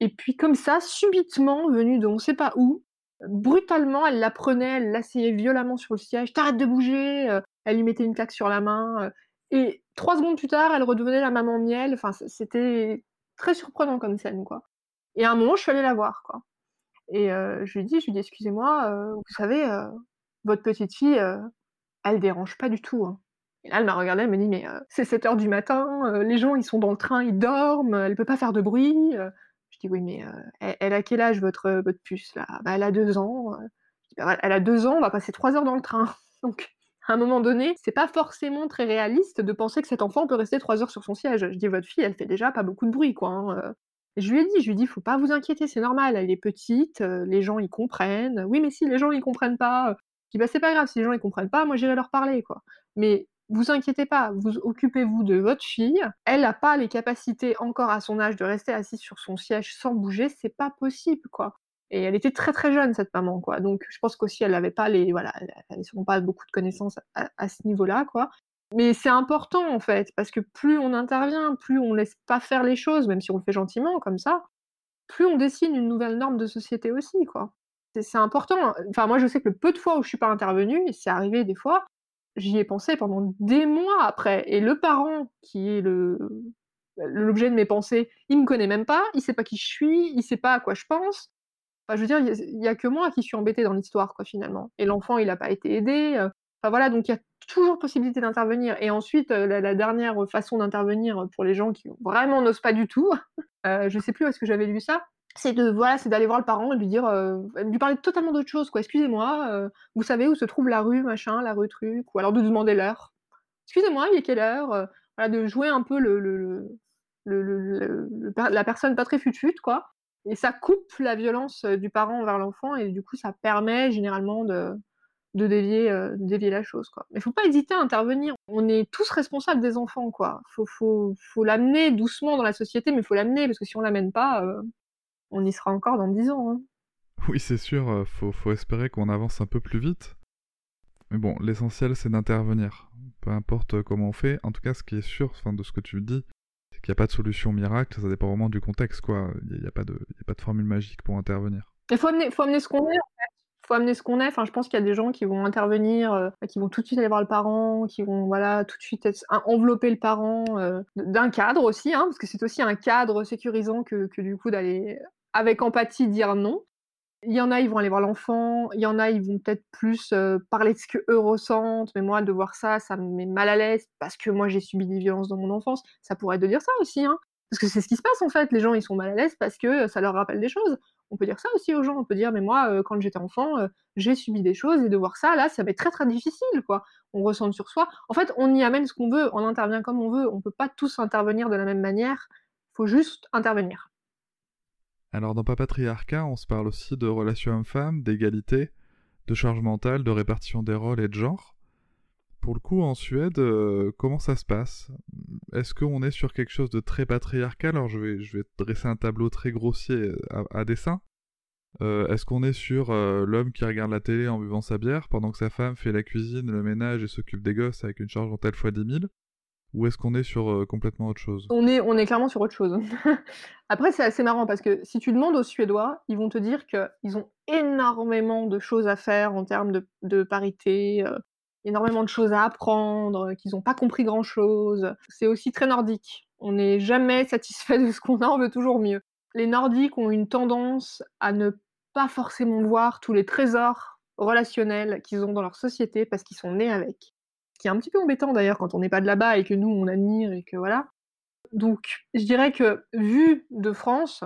Et puis, comme ça, subitement, venue de on sait pas où, brutalement, elle la prenait, elle l'asseyait violemment sur le siège. T'arrêtes de bouger. Euh, elle lui mettait une claque sur la main. Euh, et trois secondes plus tard, elle redevenait la maman miel. Enfin, c'était très surprenant comme scène, quoi. Et à un moment, je suis allée la voir, quoi. Et je lui dis, je lui dis, excusez-moi, vous savez, votre petite fille, elle dérange pas du tout. Hein. Et là, elle m'a regardée, elle me dit, mais c'est 7 heures du matin, les gens, ils sont dans le train, ils dorment, elle peut pas faire de bruit. Je dis, oui, mais elle, a quel âge, votre, votre puce, là? Bah, Elle a deux ans. Bah, elle a deux ans, on va passer trois heures dans le train. Donc, à un moment donné, c'est pas forcément très réaliste de penser que cet enfant peut rester trois heures sur son siège. Je dis, votre fille, elle fait déjà pas beaucoup de bruit, quoi. Hein, je lui ai dit, je lui ai dit, faut pas vous inquiéter, c'est normal, elle est petite, les gens y comprennent. Oui, mais si les gens y comprennent pas, bah c'est pas grave, si les gens y comprennent pas, moi j'irai leur parler, quoi. Mais vous inquiétez pas, vous occupez-vous de votre fille. Elle n'a pas les capacités encore à son âge de rester assise sur son siège sans bouger, c'est pas possible, quoi. Et elle était très très jeune cette maman, quoi. Donc je pense qu'aussi elle n'avait pas les, voilà, elle n'avait pas beaucoup de connaissances à, à ce niveau-là, quoi. Mais c'est important en fait, parce que plus on intervient, plus on laisse pas faire les choses, même si on le fait gentiment comme ça, plus on dessine une nouvelle norme de société aussi, quoi. C'est important. Enfin, moi, je sais que le peu de fois où je suis pas intervenue, et c'est arrivé des fois, j'y ai pensé pendant des mois après. Et le parent qui est le l'objet de mes pensées, il me connaît même pas, il sait pas qui je suis, il sait pas à quoi je pense. Enfin, je veux dire, il y, a que moi qui suis embêtée dans l'histoire, quoi, finalement. Et l'enfant, il a pas été aidé. Enfin voilà, donc il y a toujours possibilité d'intervenir. Et ensuite, euh, la, dernière façon d'intervenir pour les gens qui vraiment n'osent pas du tout, euh, je sais plus où est-ce que j'avais lu ça, c'est de voilà, c'est d'aller voir le parent et lui dire, euh, lui parler totalement d'autre chose, quoi. Excusez-moi, euh, vous savez où se trouve la rue, machin, la rue truc, ou alors de demander l'heure. Excusez-moi, il est quelle heure Voilà, de jouer un peu le, le, le, la personne pas très futute, quoi. Et ça coupe la violence du parent envers l'enfant et du coup, ça permet généralement de, de dévier, euh, dévier la chose. Quoi. Mais faut pas hésiter à intervenir. On est tous responsables des enfants. Quoi. Faut, faut, faut l'amener doucement dans la société, mais faut l'amener parce que si on l'amène pas, euh, on y sera encore dans dix ans. Hein. Oui, c'est sûr. Euh, faut, faut espérer qu'on avance un peu plus vite. Mais bon, l'essentiel c'est d'intervenir. Peu importe comment on fait. En tout cas, ce qui est sûr, enfin, de ce que tu dis, c'est qu'il n'y a pas de solution miracle. Ça dépend vraiment du contexte, quoi. Il n'y a, pas de, y a pas de formule magique pour intervenir. Il faut amener, faut amener ce qu'on est, en fait faut amener ce qu'on est. Enfin, je pense qu'il y a des gens qui vont intervenir, euh, qui vont tout de suite aller voir le parent, qui vont voilà tout de suite envelopper le parent euh, d'un cadre aussi, hein, parce que c'est aussi un cadre sécurisant que, que du coup d'aller avec empathie dire non. Il y en a, ils vont aller voir l'enfant. Il y en a, ils vont peut-être plus euh, parler de ce qu'eux ressentent. Mais moi, de voir ça, ça me met mal à l'aise parce que moi, j'ai subi des violences dans mon enfance. Ça pourrait être de dire ça aussi, hein. Parce que c'est ce qui se passe en fait. Les gens, ils sont mal à l'aise parce que ça leur rappelle des choses on peut dire ça aussi aux gens. On peut dire, mais moi, euh, quand j'étais enfant, euh, j'ai subi des choses et de voir ça, là, ça va être très très difficile, quoi. On ressent sur soi. En fait, on y amène ce qu'on veut, on intervient comme on veut. On peut pas tous intervenir de la même manière. Faut juste intervenir. Alors, dans Papatriarcat, on se parle aussi de relations hommes-femmes, d'égalité, de charge mentale, de répartition des rôles et de genre. Pour le coup, en Suède, euh, comment ça se passe? Est-ce qu'on est sur quelque chose de très patriarcal? Alors, je vais, dresser un tableau très grossier euh, à, dessin. Euh, est-ce qu'on est sur l'homme qui regarde la télé en buvant sa bière pendant que sa femme fait la cuisine, le ménage et s'occupe des gosses avec une charge mentale fois 10 000 Ou est-ce qu'on est sur complètement autre chose? On est, on est clairement sur autre chose. Après, c'est assez marrant parce que si tu demandes aux Suédois, ils vont te dire qu'ils ont énormément de choses à faire en termes de, de parité, énormément de choses à apprendre, qu'ils n'ont pas compris grand-chose. C'est aussi très nordique. On n'est jamais satisfait de ce qu'on a, on veut toujours mieux. Les Nordiques ont une tendance à ne pas forcément voir tous les trésors relationnels qu'ils ont dans leur société parce qu'ils sont nés avec. Qui est un petit peu embêtant d'ailleurs quand on n'est pas de là-bas et que nous on admire et que voilà. Donc je dirais que vu de France,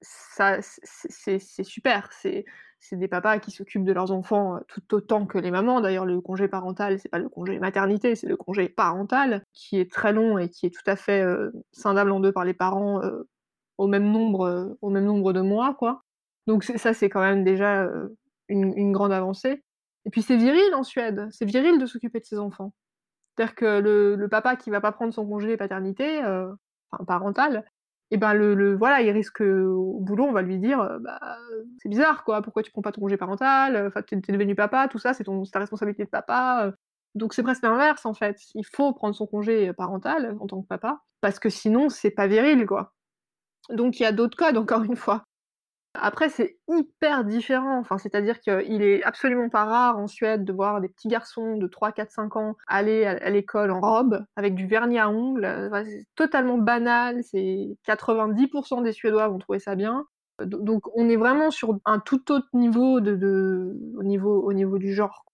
ça c'est super. C'est des papas qui s'occupent de leurs enfants euh, tout autant que les mamans. D'ailleurs, le congé parental, c'est pas le congé maternité, c'est le congé parental, qui est très long et qui est tout à fait euh, scindable en deux par les parents euh, au même nombre, au même nombre de mois, quoi. Donc ça, c'est quand même déjà une, grande avancée. Et puis c'est viril en Suède, c'est viril de s'occuper de ses enfants. C'est-à-dire que le, papa qui va pas prendre son congé paternité, enfin parental, et ben le, voilà, il risque au boulot, on va lui dire, euh, bah, c'est bizarre quoi, pourquoi tu prends pas ton congé parental, enfin t'es, es devenu papa, tout ça, c'est ta responsabilité de papa. Euh. Donc c'est presque l'inverse en fait. Il faut prendre son congé parental en tant que papa, parce que sinon c'est pas viril quoi. Donc il y a d'autres codes encore une fois. Après, c'est hyper différent. Enfin, c'est-à-dire qu'il est absolument pas rare en Suède de voir des petits garçons de 3, 4, 5 ans aller à l'école en robe avec du vernis à ongles. c'est totalement banal. C'est 90% des Suédois vont trouver ça bien. Donc, on est vraiment sur un tout autre niveau au niveau, au niveau du genre.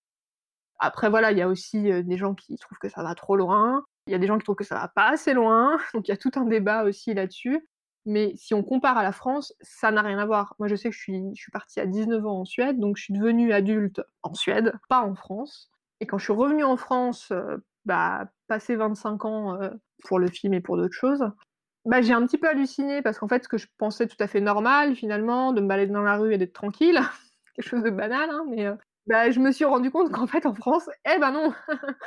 Après, voilà, il y a aussi euh, des gens qui trouvent que ça va trop loin. Il y a des gens qui trouvent que ça va pas assez loin. Donc, il y a tout un débat aussi là-dessus. Mais si on compare à la France, ça n'a rien à voir. Moi, je sais que je suis, partie à 19 ans en Suède, donc je suis devenue adulte en Suède, pas en France. Et quand je suis revenue en France, euh, bah, passé 25 ans euh, pour le film et pour d'autres choses, bah, j'ai un petit peu halluciné parce qu'en fait, ce que je pensais tout à fait normal, finalement, de me balader dans la rue et d'être tranquille, quelque chose de banal, hein, mais euh, bah, je me suis rendu compte qu'en fait, en France, eh ben non,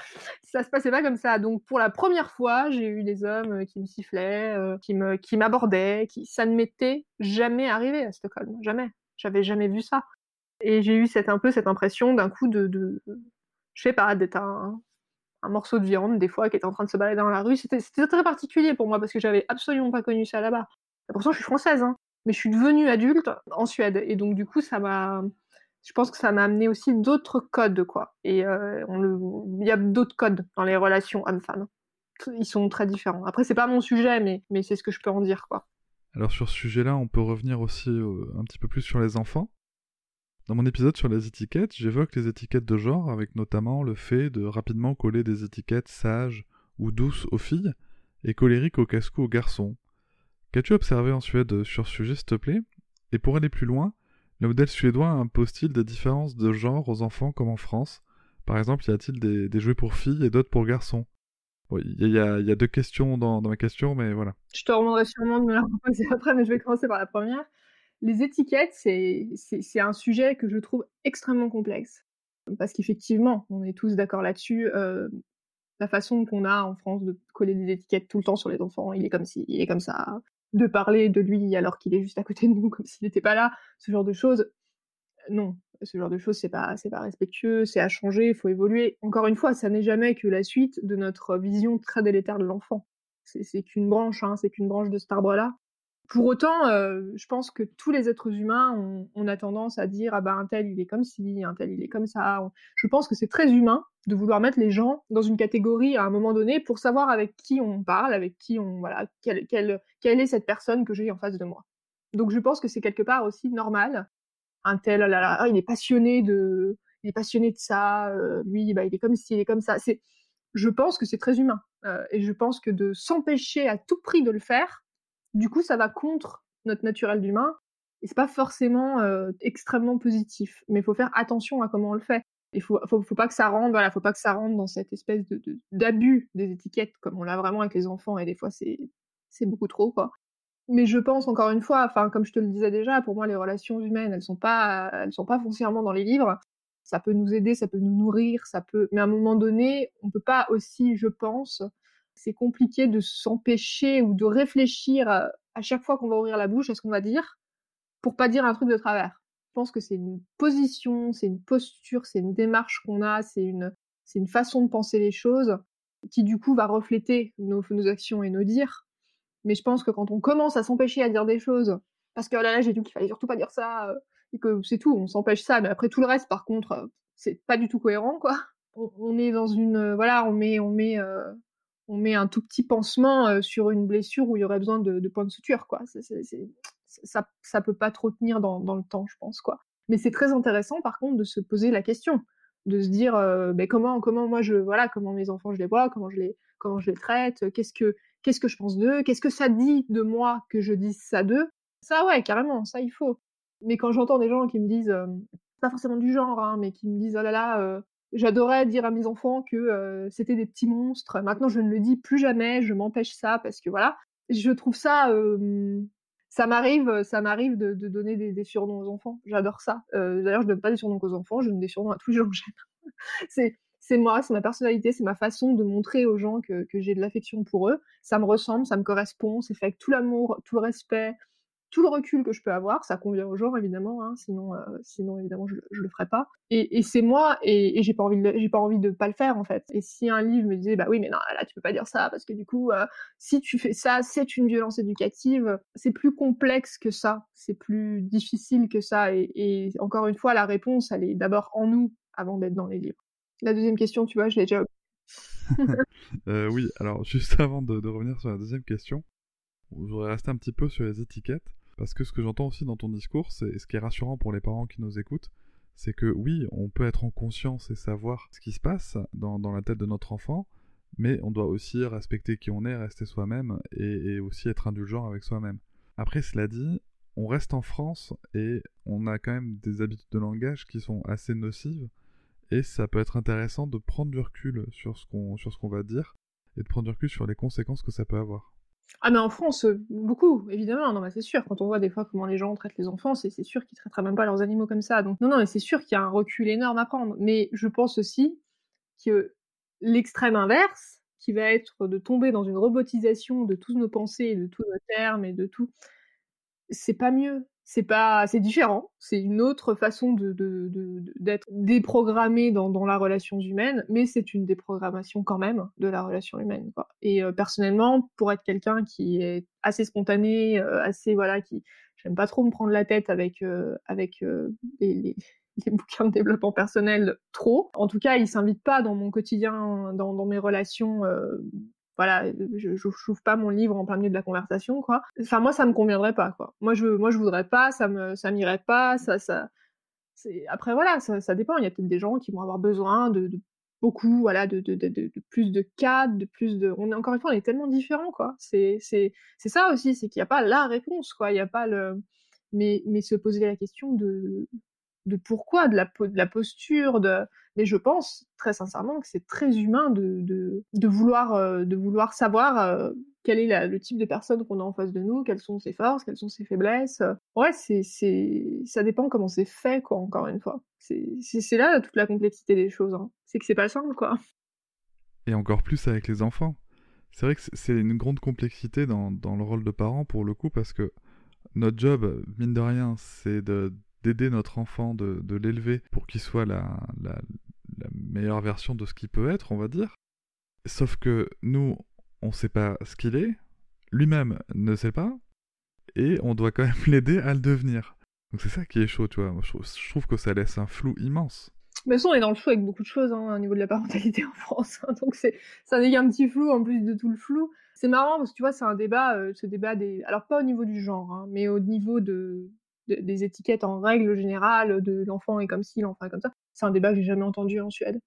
ça se passait pas comme ça. Donc, pour la première fois, j'ai eu des hommes euh, qui me sifflaient, euh, qui me, qui m'abordaient, qui, ça ne m'était jamais arrivé à Stockholm, jamais. J'avais jamais vu ça. Et j'ai eu cette, un peu cette impression d'un coup de, de, je sais pas, d'être un, un morceau de viande, des fois, qui était en train de se balader dans la rue. C'était, c'était très particulier pour moi parce que j'avais absolument pas connu ça là-bas. Pourtant, je suis française, hein, mais je suis devenue adulte en Suède. Et donc, du coup, ça m'a, je pense que ça m'a amené aussi d'autres codes, quoi. Et euh, il y a d'autres codes dans les relations hommes-femmes. Ils sont très différents. Après, c'est pas mon sujet, mais, c'est ce que je peux en dire, quoi. Alors sur ce sujet-là, on peut revenir aussi euh, un petit peu plus sur les enfants. Dans mon épisode sur les étiquettes, j'évoque les étiquettes de genre, avec notamment le fait de rapidement coller des étiquettes sages ou douces aux filles et colériques au casse-cou aux garçons. Qu'as-tu observé en Suède sur ce sujet, s'il te plaît? Et pour aller plus loin, le modèle suédois impose-t-il des différences de genre aux enfants comme en France? Par exemple, y a-t-il des, jouets pour filles et d'autres pour garçons? Il y, a, deux questions dans, ma question, mais voilà. Je te demanderai sûrement de me la reposer après, mais je vais commencer par la première. Les étiquettes, c'est un sujet que je trouve extrêmement complexe. Parce qu'effectivement, on est tous d'accord là-dessus. Euh, la façon qu'on a en France de coller des étiquettes tout le temps sur les enfants, il est comme ci, il est comme ça, de parler de lui alors qu'il est juste à côté de nous comme s'il n'était pas là, ce genre de choses. Non, ce genre de choses c'est pas c'est pas respectueux, c'est à changer, il faut évoluer. Encore une fois, ça n'est jamais que la suite de notre vision très délétère de l'enfant. C'est qu'une branche, hein, c'est qu'une branche de cet arbre-là. Pour autant, euh, je pense que tous les êtres humains, ont on, a tendance à dire ah bah un tel il est comme ci, un tel il est comme ça. Je pense que c'est très humain de vouloir mettre les gens dans une catégorie à un moment donné pour savoir avec qui on parle, avec qui on voilà quelle, quelle, est cette personne que j'ai en face de moi. Donc je pense que c'est quelque part aussi normal. Un tel oh là, là, ah, il est passionné de il est passionné de ça, euh, lui bah il est comme ci, il est comme ça. C'est je pense que c'est très humain euh, et je pense que de s'empêcher à tout prix de le faire du coup, ça va contre notre naturel d'humain et c'est pas forcément extrêmement positif. Mais il faut faire attention à comment on le fait. Il faut, faut, pas que ça rentre, voilà, faut pas que ça rentre dans cette espèce de d'abus des étiquettes comme on l'a vraiment avec les enfants et des fois c'est c'est beaucoup trop quoi. Mais je pense encore une fois, enfin comme je te le disais déjà, pour moi les relations humaines elles sont pas elles sont pas foncièrement dans les livres. Ça peut nous aider, ça peut nous nourrir, ça peut. Mais à un moment donné, on peut pas aussi, je pense, c'est compliqué de s'empêcher ou de réfléchir à, chaque fois qu'on va ouvrir la bouche à ce qu'on va dire pour pas dire un truc de travers. Je pense que c'est une position, c'est une posture, c'est une démarche qu'on a, c'est une, c'est une façon de penser les choses qui du coup va refléter nos, nos actions et nos dires. Mais je pense que quand on commence à s'empêcher à dire des choses, parce que oh là là j'ai dit qu'il fallait surtout pas dire ça, euh, et que c'est tout, on s'empêche ça, mais après tout le reste par contre, euh, c'est pas du tout cohérent quoi. On, est dans une, euh, voilà, on met, on met on met un tout petit pansement euh, sur une blessure où il y aurait besoin de, de points de suture, quoi. ça, ça peut pas trop tenir dans, le temps, je pense, quoi. Mais c'est très intéressant, par contre, de se poser la question, de se dire, euh, ben, comment, moi je, voilà, comment mes enfants je les vois, comment je les, comment je les traite, qu'est-ce que, qu'est-ce que je pense d'eux, qu'est-ce que ça dit de moi que je dise ça d'eux? Ça, ouais, carrément, ça il faut. Mais quand j'entends des gens qui me disent, euh, pas forcément du genre, hein, mais qui me disent, oh là là, J'adorais dire à mes enfants que c'était des petits monstres. Maintenant, je ne le dis plus jamais. Je m'empêche ça parce que voilà. Je trouve ça. Ça m'arrive, ça m'arrive de, donner des, surnoms aux enfants. J'adore ça. D'ailleurs, je donne pas des surnoms aux enfants. Je donne des surnoms à tous les gens c'est moi, c'est ma personnalité, c'est ma façon de montrer aux gens que, que j'ai de l'affection pour eux. Ça me ressemble, ça me correspond. C'est fait avec tout l'amour, tout le respect. Tout le recul que je peux avoir, ça convient aux gens évidemment, hein, sinon, euh, sinon évidemment je, je le ferai pas. Et, et c'est moi et, et j'ai pas envie de, j'ai pas envie de pas le faire en fait. Et si un livre me disait bah oui mais non là tu peux pas dire ça parce que du coup euh, si tu fais ça c'est une violence éducative, c'est plus complexe que ça, c'est plus difficile que ça et, et encore une fois la réponse elle est d'abord en nous avant d'être dans les livres. La deuxième question tu vois je l'ai déjà euh, oui, alors juste avant de, de, revenir sur la deuxième question, je voudrais rester un petit peu sur les étiquettes, parce que ce que j'entends aussi dans ton discours, c'est ce qui est rassurant pour les parents qui nous écoutent, c'est que oui, on peut être en conscience et savoir ce qui se passe dans, la tête de notre enfant, mais on doit aussi respecter qui on est, rester soi-même, et, et, aussi être indulgent avec soi-même. Après, cela dit, on reste en France et on a quand même des habitudes de langage qui sont assez nocives, et ça peut être intéressant de prendre du recul sur ce qu'on sur ce qu'on va dire et de prendre du recul sur les conséquences que ça peut avoir. Ah mais en France, beaucoup, évidemment, non mais c'est sûr, quand on voit des fois comment les gens traitent les enfants, c'est sûr qu'ils traiteraient même pas leurs animaux comme ça. Donc non, non, mais c'est sûr qu'il y a un recul énorme à prendre. Mais je pense aussi que l'extrême inverse, qui va être de tomber dans une robotisation de toutes nos pensées, de tous nos termes et de tout, c'est pas mieux c'est pas c'est différent. C'est une autre façon de d'être de, de, déprogrammé dans, dans la relation humaine mais c'est une déprogrammation quand même de la relation humaine et euh, personnellement pour être quelqu'un qui est assez spontané euh, assez voilà qui j'aime pas trop me prendre la tête avec euh, avec les, les, bouquins de développement personnel trop. En tout cas ils s'invitent pas dans mon quotidien dans, dans mes relations voilà, je j'ouvre pas mon livre en plein milieu de la conversation, quoi. Enfin, moi, ça me conviendrait pas, quoi. Moi, je, moi, je voudrais pas, ça me, ça m'irait pas, ça, ça. Après, voilà, ça, ça dépend. Il y a peut-être des gens qui vont avoir besoin de, beaucoup, voilà, de, de, plus de cadres, de plus de. On est encore une fois, on est tellement différents, quoi. C'est, c'est, c'est ça aussi, c'est qu'il n'y a pas la réponse, quoi. Il a pas le. Mais, mais se poser la question de, de pourquoi, de la, posture, de. Mais je pense très sincèrement que c'est très humain de, de, vouloir, euh, de vouloir savoir euh, quel est le type de personne qu'on a en face de nous, quelles sont ses forces, quelles sont ses faiblesses. Ouais, c'est, c'est, ça dépend comment c'est fait, quoi. Encore une fois, c'est, c'est, là toute la complexité des choses. Hein. C'est que c'est pas simple, quoi. Et encore plus avec les enfants. C'est vrai que c'est une grande complexité dans, dans le rôle de parent pour le coup parce que notre job, mine de rien, c'est de d'aider notre enfant, de, l'élever pour qu'il soit la, meilleure version de ce qu'il peut être, on va dire. Sauf que nous, on sait pas ce qu'il est, lui-même ne sait pas, et on doit quand même l'aider à le devenir. Donc c'est ça qui est chaud, tu vois. Je trouve, que ça laisse un flou immense. Mais toute on est dans le flou avec beaucoup de choses hein, au niveau de la parentalité en France. Hein, donc c'est, ça n'est qu'un petit flou en plus de tout le flou. C'est marrant parce que tu vois, c'est un débat, euh, ce débat des, alors pas au niveau du genre, hein, mais au niveau de, de, des étiquettes en règle générale, de l'enfant est comme ci, l'enfant est comme ça. C'est un débat que j'ai jamais entendu en Suède.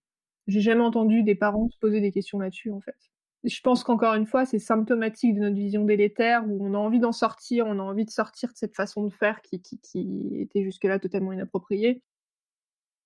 J'ai jamais entendu des parents se poser des questions là-dessus, en fait. Je pense qu'encore une fois, c'est symptomatique de notre vision délétère où on a envie d'en sortir, on a envie de sortir de cette façon de faire qui, qui était jusque-là totalement inappropriée.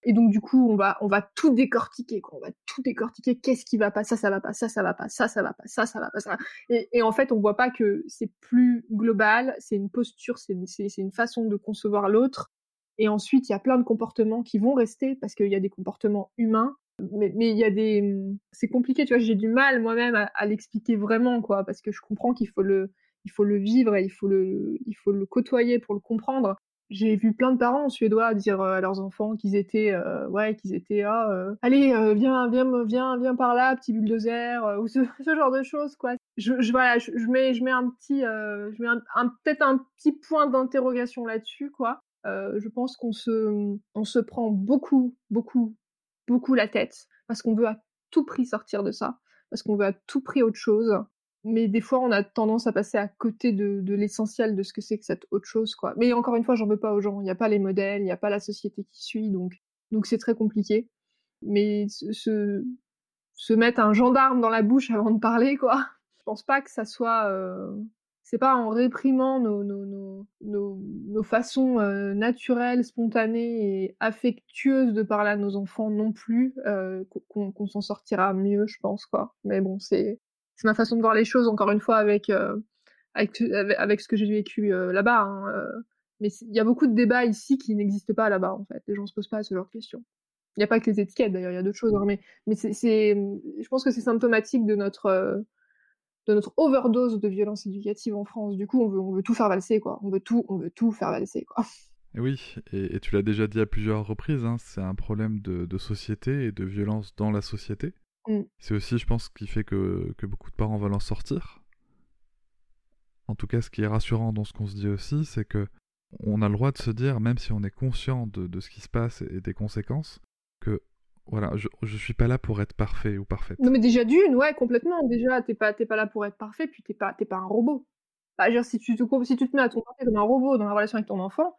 Et donc du coup, on va on va tout décortiquer. On va tout décortiquer. Qu'est-ce qui va pas? Ça, ça va pas. Ça, ça va pas. Ça, ça va pas. Ça, ça va pas. Ça. Et, en fait, on voit pas que c'est plus global. C'est une posture. C'est une façon de concevoir l'autre. Et ensuite, il y a plein de comportements qui vont rester parce qu'il y a des comportements humains. Mais il y a des c'est compliqué. Tu vois, j'ai du mal moi-même à, à l'expliquer vraiment, quoi, parce que je comprends qu'il faut le il faut le vivre et il faut le il faut le côtoyer pour le comprendre j'ai vu plein de parents suédois dire à leurs enfants qu'ils étaient euh, ouais qu'ils étaient ah euh, allez euh, viens viens viens viens par là petit bulldozer euh, ou ce, genre de choses quoi. Je, voilà je, mets je mets un petit je mets un peut-être un petit point d'interrogation là-dessus quoi. Je pense qu'on se on se prend beaucoup beaucoup beaucoup la tête parce qu'on veut à tout prix sortir de ça parce qu'on veut à tout prix autre chose mais des fois on a tendance à passer à côté de, de l'essentiel de ce que c'est que cette autre chose quoi. Mais encore une fois, j'en veux pas aux gens. Il n'y a pas les modèles, il n'y a pas la société qui suit, donc donc c'est très compliqué. Mais se se mettre un gendarme dans la bouche avant de parler quoi. Je pense pas que ça soit euh... c'est pas en réprimant nos nos nos nos, nos façons euh, naturelles, spontanées et affectueuses de parler à nos enfants non plus euh, qu'on qu s'en sortira mieux, je pense quoi. Mais bon, c'est c'est ma façon de voir les choses encore une fois avec euh, avec, avec ce que j'ai vécu euh, là-bas hein, euh. mais il y a beaucoup de débats ici qui n'existent pas là-bas en fait les gens se posent pas ce genre de questions il n'y a pas que les étiquettes d'ailleurs il y a d'autres choses hein, mais mais c'est je pense que c'est symptomatique de notre de notre overdose de violence éducative en France. Du coup, on veut, on veut tout faire valser, quoi. On veut tout, on veut tout faire valser, quoi. Oui, et, tu l'as déjà dit à plusieurs reprises, hein, c'est un problème de, société et de violence dans la société. Mm. C'est aussi, je pense, ce qui fait que, que, beaucoup de parents veulent en sortir. En tout cas, ce qui est rassurant dans ce qu'on se dit aussi, c'est que on a le droit de se dire, même si on est conscient de, de ce qui se passe et des conséquences, que voilà, je, je suis pas là pour être parfait ou parfaite. Non, mais déjà d'une, ouais, complètement. Déjà, t'es pas, pas là pour être parfait, puis t'es pas, pas un robot. Bah, si tu, te, si tu te mets à ton comme un robot dans la relation avec ton enfant,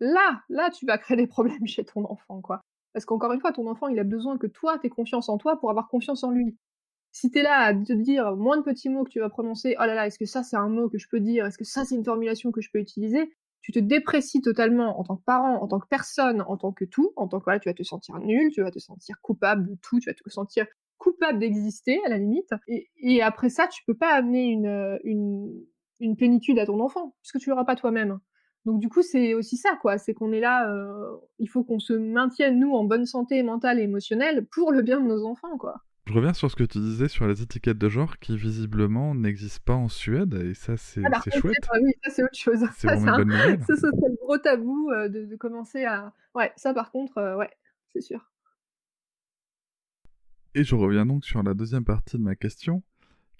là, là, tu vas créer des problèmes chez ton enfant, quoi. Parce qu'encore une fois, ton enfant, il a besoin que toi, t'aies confiance en toi pour avoir confiance en lui. Si t'es là à te dire moins de petits mots que tu vas prononcer, oh là là, est-ce que ça c'est un mot que je peux dire, est-ce que ça c'est une formulation que je peux utiliser, tu te déprécies totalement en tant que parent, en tant que personne, en tant que tout, en tant que voilà, tu vas te sentir nul, tu vas te sentir coupable de tout, tu vas te sentir coupable d'exister à la limite. Et, après ça, tu peux pas amener une, une, une plénitude à ton enfant, puisque tu l'auras pas toi-même. Donc du coup, c'est aussi ça, quoi. C'est qu'on est là, euh, il faut qu'on se maintienne nous en bonne santé mentale et émotionnelle pour le bien de nos enfants, quoi. Je reviens sur ce que tu disais sur les étiquettes de genre qui visiblement n'existent pas en Suède et ça c'est ah, chouette. Oui, ça c'est autre chose. C'est bonne nouvelle. Ça, c'est le gros tabou euh, de, commencer à. Ouais, ça par contre, euh, ouais, c'est sûr. Et je reviens donc sur la deuxième partie de ma question,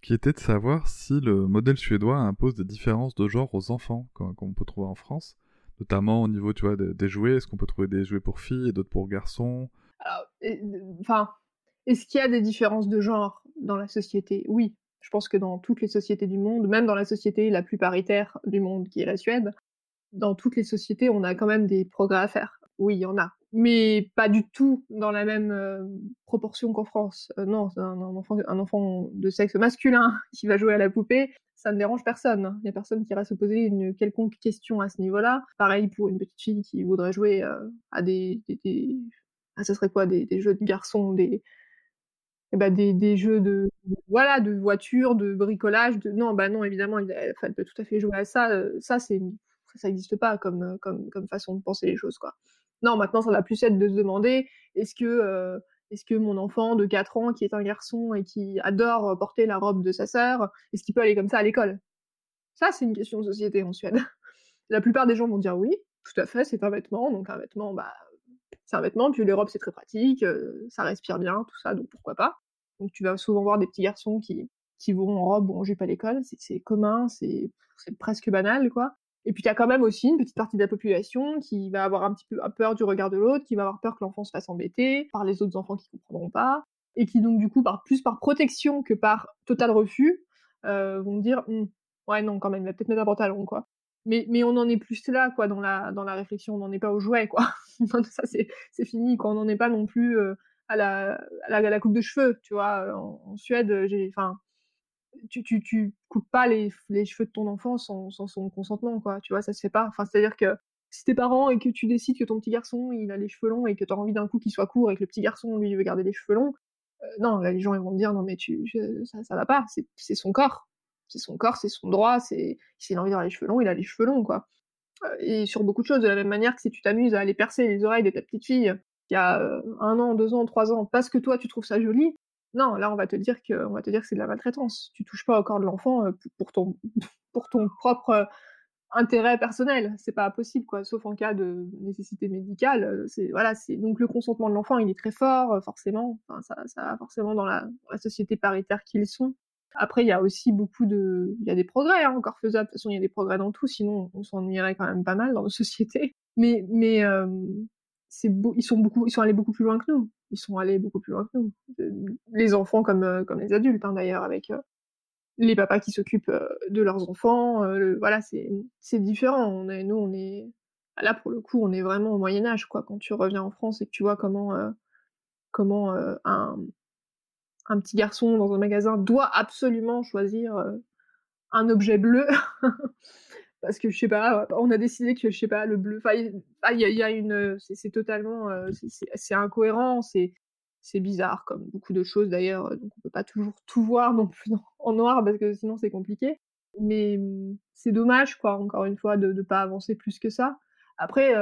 qui était de savoir si le modèle suédois impose des différences de genre aux enfants qu'on peut trouver en France, notamment au niveau tu vois, des, jouets. Est-ce qu'on peut trouver des jouets pour filles et d'autres pour garçons? Enfin, est-ce qu'il y a des différences de genre dans la société? Oui. Je pense que dans toutes les sociétés du monde, même dans la société la plus paritaire du monde, qui est la Suède, dans toutes les sociétés, on a quand même des progrès à faire. Oui, il y en a. Mais pas du tout dans la même euh, proportion qu'en France. Euh, non, un, un, enfant, un enfant de sexe masculin qui va jouer à la poupée, ça ne dérange personne. Il n'y a personne qui ira se poser une quelconque question à ce niveau-là. Pareil pour une petite fille qui voudrait jouer euh, à des, ah, ça serait quoi des, jeux de garçons, des, eh ben, des, des, jeux de, voilà de voitures, de bricolage, de non bah non évidemment elle, peut tout à fait jouer à ça. Ça ça n'existe pas comme, comme comme façon de penser les choses quoi. Non maintenant ça va plus être de se demander est-ce que euh, est-ce que mon enfant de 4 ans qui est un garçon et qui adore porter la robe de sa sœur est-ce qu'il peut aller comme ça à l'école? Ça c'est une question de société en Suède. La plupart des gens vont dire oui tout à fait c'est un vêtement donc un vêtement bah c'est un vêtement, puis les robes c'est très pratique, euh, ça respire bien, tout ça, donc pourquoi pas. Donc tu vas souvent voir des petits garçons qui, qui vont en robe ou en jupe à l'école, c'est commun, c'est presque banal, quoi. Et puis tu as quand même aussi une petite partie de la population qui va avoir un petit peu peur du regard de l'autre, qui va avoir peur que l'enfant se fasse embêter par les autres enfants qui comprendront pas, et qui donc du coup, par plus par protection que par total refus, euh, vont dire «Hum, ouais non quand même, il va peut-être mettre un pantalon quoi mais, mais on en est plus là, quoi, dans la, dans la réflexion. On n'en est pas au jouet, quoi. ça, c'est fini, quoi. On n'en est pas non plus euh, à, la, à, la, coupe de cheveux, tu vois. En, Suède, j'ai, enfin, tu, coupes pas les, cheveux de ton enfant sans, son consentement, quoi. Tu vois, ça se fait pas. Enfin, c'est-à-dire que si t'es parent et que tu décides que ton petit garçon, il a les cheveux longs et que t'as envie d'un coup qu'il soit court et que le petit garçon, lui, veut garder les cheveux longs, euh, non, les gens, ils vont te dire, non, mais tu, ça, ça va pas. C'est son corps c'est son corps, c'est son droit, c'est s'il a envie d'avoir les cheveux longs, il a les cheveux longs, quoi. Euh, et sur beaucoup de choses, de la même manière que si tu t'amuses à aller percer les oreilles de ta petite fille qui a euh, un an, deux ans, trois ans, parce que toi tu trouves ça joli, non, là on va te dire que, on va te dire que c'est de la maltraitance. Tu touches pas au corps de l'enfant pour ton, pour ton propre intérêt personnel. C'est pas possible, quoi, sauf en cas de nécessité médicale. Voilà, donc le consentement de l'enfant, il est très fort, forcément. Ça, ça va forcément dans la, société paritaire qu'ils sont. Après, il y a aussi beaucoup de, il y a des progrès hein, encore faisables. De toute façon, il y a des progrès dans tout, sinon on s'ennuierait quand même pas mal dans nos sociétés. Mais, mais ils sont beaucoup, ils sont allés beaucoup plus loin que nous. Ils sont allés beaucoup plus loin que nous. Les enfants comme euh, comme les adultes hein, d'ailleurs, avec euh, les papas qui s'occupent euh, de leurs enfants. voilà, c'est différent. Nous, on est là pour le coup, on est vraiment au Moyen Âge, quoi. Quand tu reviens en France et que tu vois comment comment un un petit garçon dans un magasin doit absolument choisir euh, un objet bleu parce que je sais pas, on a décidé que je sais pas le bleu. Enfin, il y, a une, c'est totalement, euh, c'est incohérent, c'est bizarre comme beaucoup de choses d'ailleurs. Donc on peut pas toujours tout voir non plus en noir parce que sinon c'est compliqué. Mais c'est dommage quoi, encore une fois, de ne pas avancer plus que ça. Après,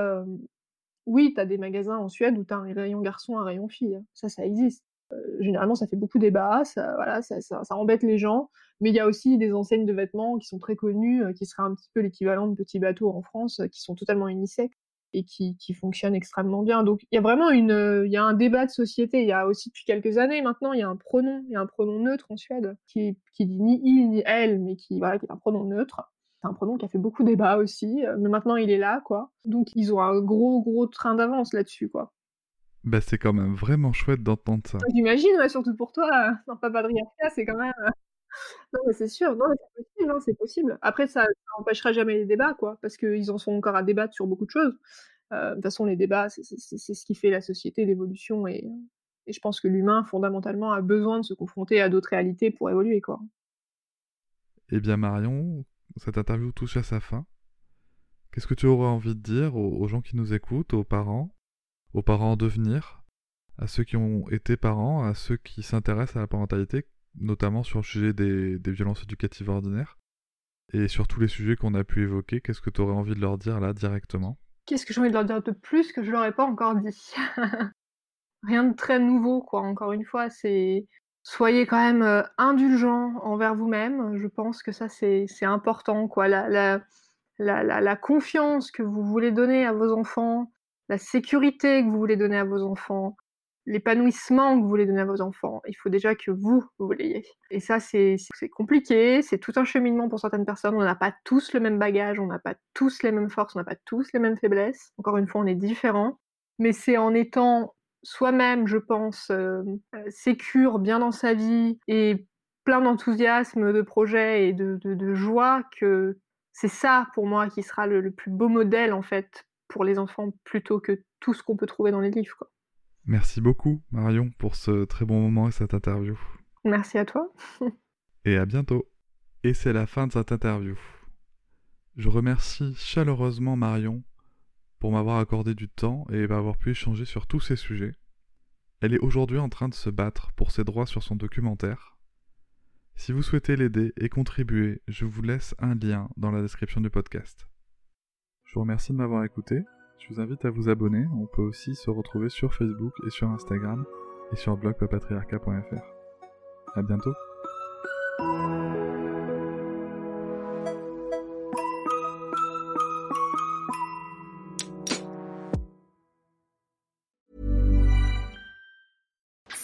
oui, tu as des magasins en Suède où tu as un rayon garçon, un rayon fille. Ça, ça existe. Euh, généralement, ça fait beaucoup débat, ça, ça, ça, embête les gens. Mais il y a aussi des enseignes de vêtements qui sont très connues, euh, qui seraient un petit peu l'équivalent de petits bateaux en France, euh, qui sont totalement unisex et qui, fonctionnent extrêmement bien. Donc il y a vraiment une, il y a un débat de société. Il y a aussi depuis quelques années maintenant, il y a un pronom, il y a un pronom neutre en Suède qui, qui dit ni il ni elle, mais qui, voilà, qui est un pronom neutre. C'est un pronom qui a fait beaucoup débat aussi, mais maintenant il est là, quoi. Donc ils ont un gros gros train d'avance là-dessus, quoi. Bah, c'est quand même vraiment chouette d'entendre ça. J'imagine, ouais, surtout pour toi, euh, dans Papadriarca, c'est quand même. euh, Non, mais c'est sûr, non, mais c'est possible, hein, c'est possible. Après, ça n'empêchera jamais les débats, quoi, parce qu'ils en sont encore à débattre sur beaucoup de choses. Euh, de toute façon, les débats, c'est ce qui fait la société, l'évolution, et, et je pense que l'humain, fondamentalement, a besoin de se confronter à d'autres réalités pour évoluer, quoi. Eh bien, Marion, cette interview touche à sa fin. Qu'est-ce que tu aurais envie de dire aux, aux gens qui nous écoutent, aux parents, aux parents en devenir, à ceux qui ont été parents, à ceux qui s'intéressent à la parentalité, notamment sur le sujet des, des violences éducatives ordinaires, et sur tous les sujets qu'on a pu évoquer, qu'est-ce que tu aurais envie de leur dire là directement? Qu'est-ce que j'ai envie de leur dire de plus que je leur ai pas encore dit? Rien de très nouveau, quoi. Encore une fois, c'est soyez quand même euh, indulgents envers vous-même. Je pense que ça, c'est important, quoi. La, la, la confiance que vous voulez donner à vos enfants, la sécurité que vous voulez donner à vos enfants, l'épanouissement que vous voulez donner à vos enfants. Il faut déjà que vous, vous l'ayez. Et ça, c'est compliqué, c'est tout un cheminement pour certaines personnes. On n'a pas tous le même bagage, on n'a pas tous les mêmes forces, on n'a pas tous les mêmes faiblesses. Encore une fois, on est différents. Mais c'est en étant soi-même, je pense, euh, euh, sécure, bien dans sa vie et plein d'enthousiasme, de projets et de, joie que c'est ça pour moi qui sera le plus beau modèle en fait pour les enfants plutôt que tout ce qu'on peut trouver dans les livres. Quoi. Merci beaucoup, Marion, pour ce très bon moment et cette interview. Merci à toi. Et à bientôt. Et c'est la fin de cette interview. Je remercie chaleureusement Marion pour m'avoir accordé du temps et m'avoir pu échanger sur tous ces sujets. Elle est aujourd'hui en train de se battre pour ses droits sur son documentaire. Si vous souhaitez l'aider et contribuer, je vous laisse un lien dans la description du podcast. Vous remercie de m'avoir écouté. Je vous invite à vous abonner. On peut aussi se retrouver sur Facebook et sur Instagram et sur blogpapatriarca.fr. À bientôt.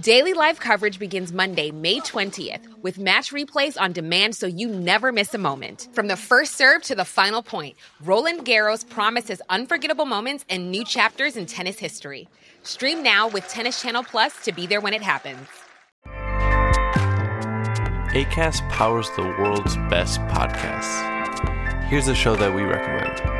Daily live coverage begins Monday, May 20th, with match replays on demand so you never miss a moment. From the first serve to the final point, Roland Garros promises unforgettable moments and new chapters in tennis history. Stream now with Tennis Channel Plus to be there when it happens. ACAST powers the world's best podcasts. Here's a show that we recommend.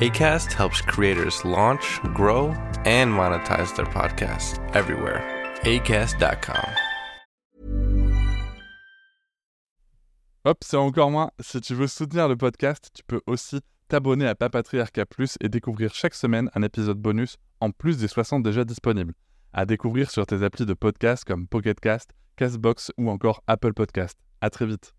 ACAST helps creators launch, grow, and monetize their podcasts everywhere. ACAST.com. Hop, c'est encore moins. Si tu veux soutenir le podcast, tu peux aussi t'abonner à Papatriarca Plus et découvrir chaque semaine un épisode bonus en plus des 60 déjà disponibles. À découvrir sur tes applis de podcast comme Pocketcast, Castbox ou encore Apple Podcast. À très vite.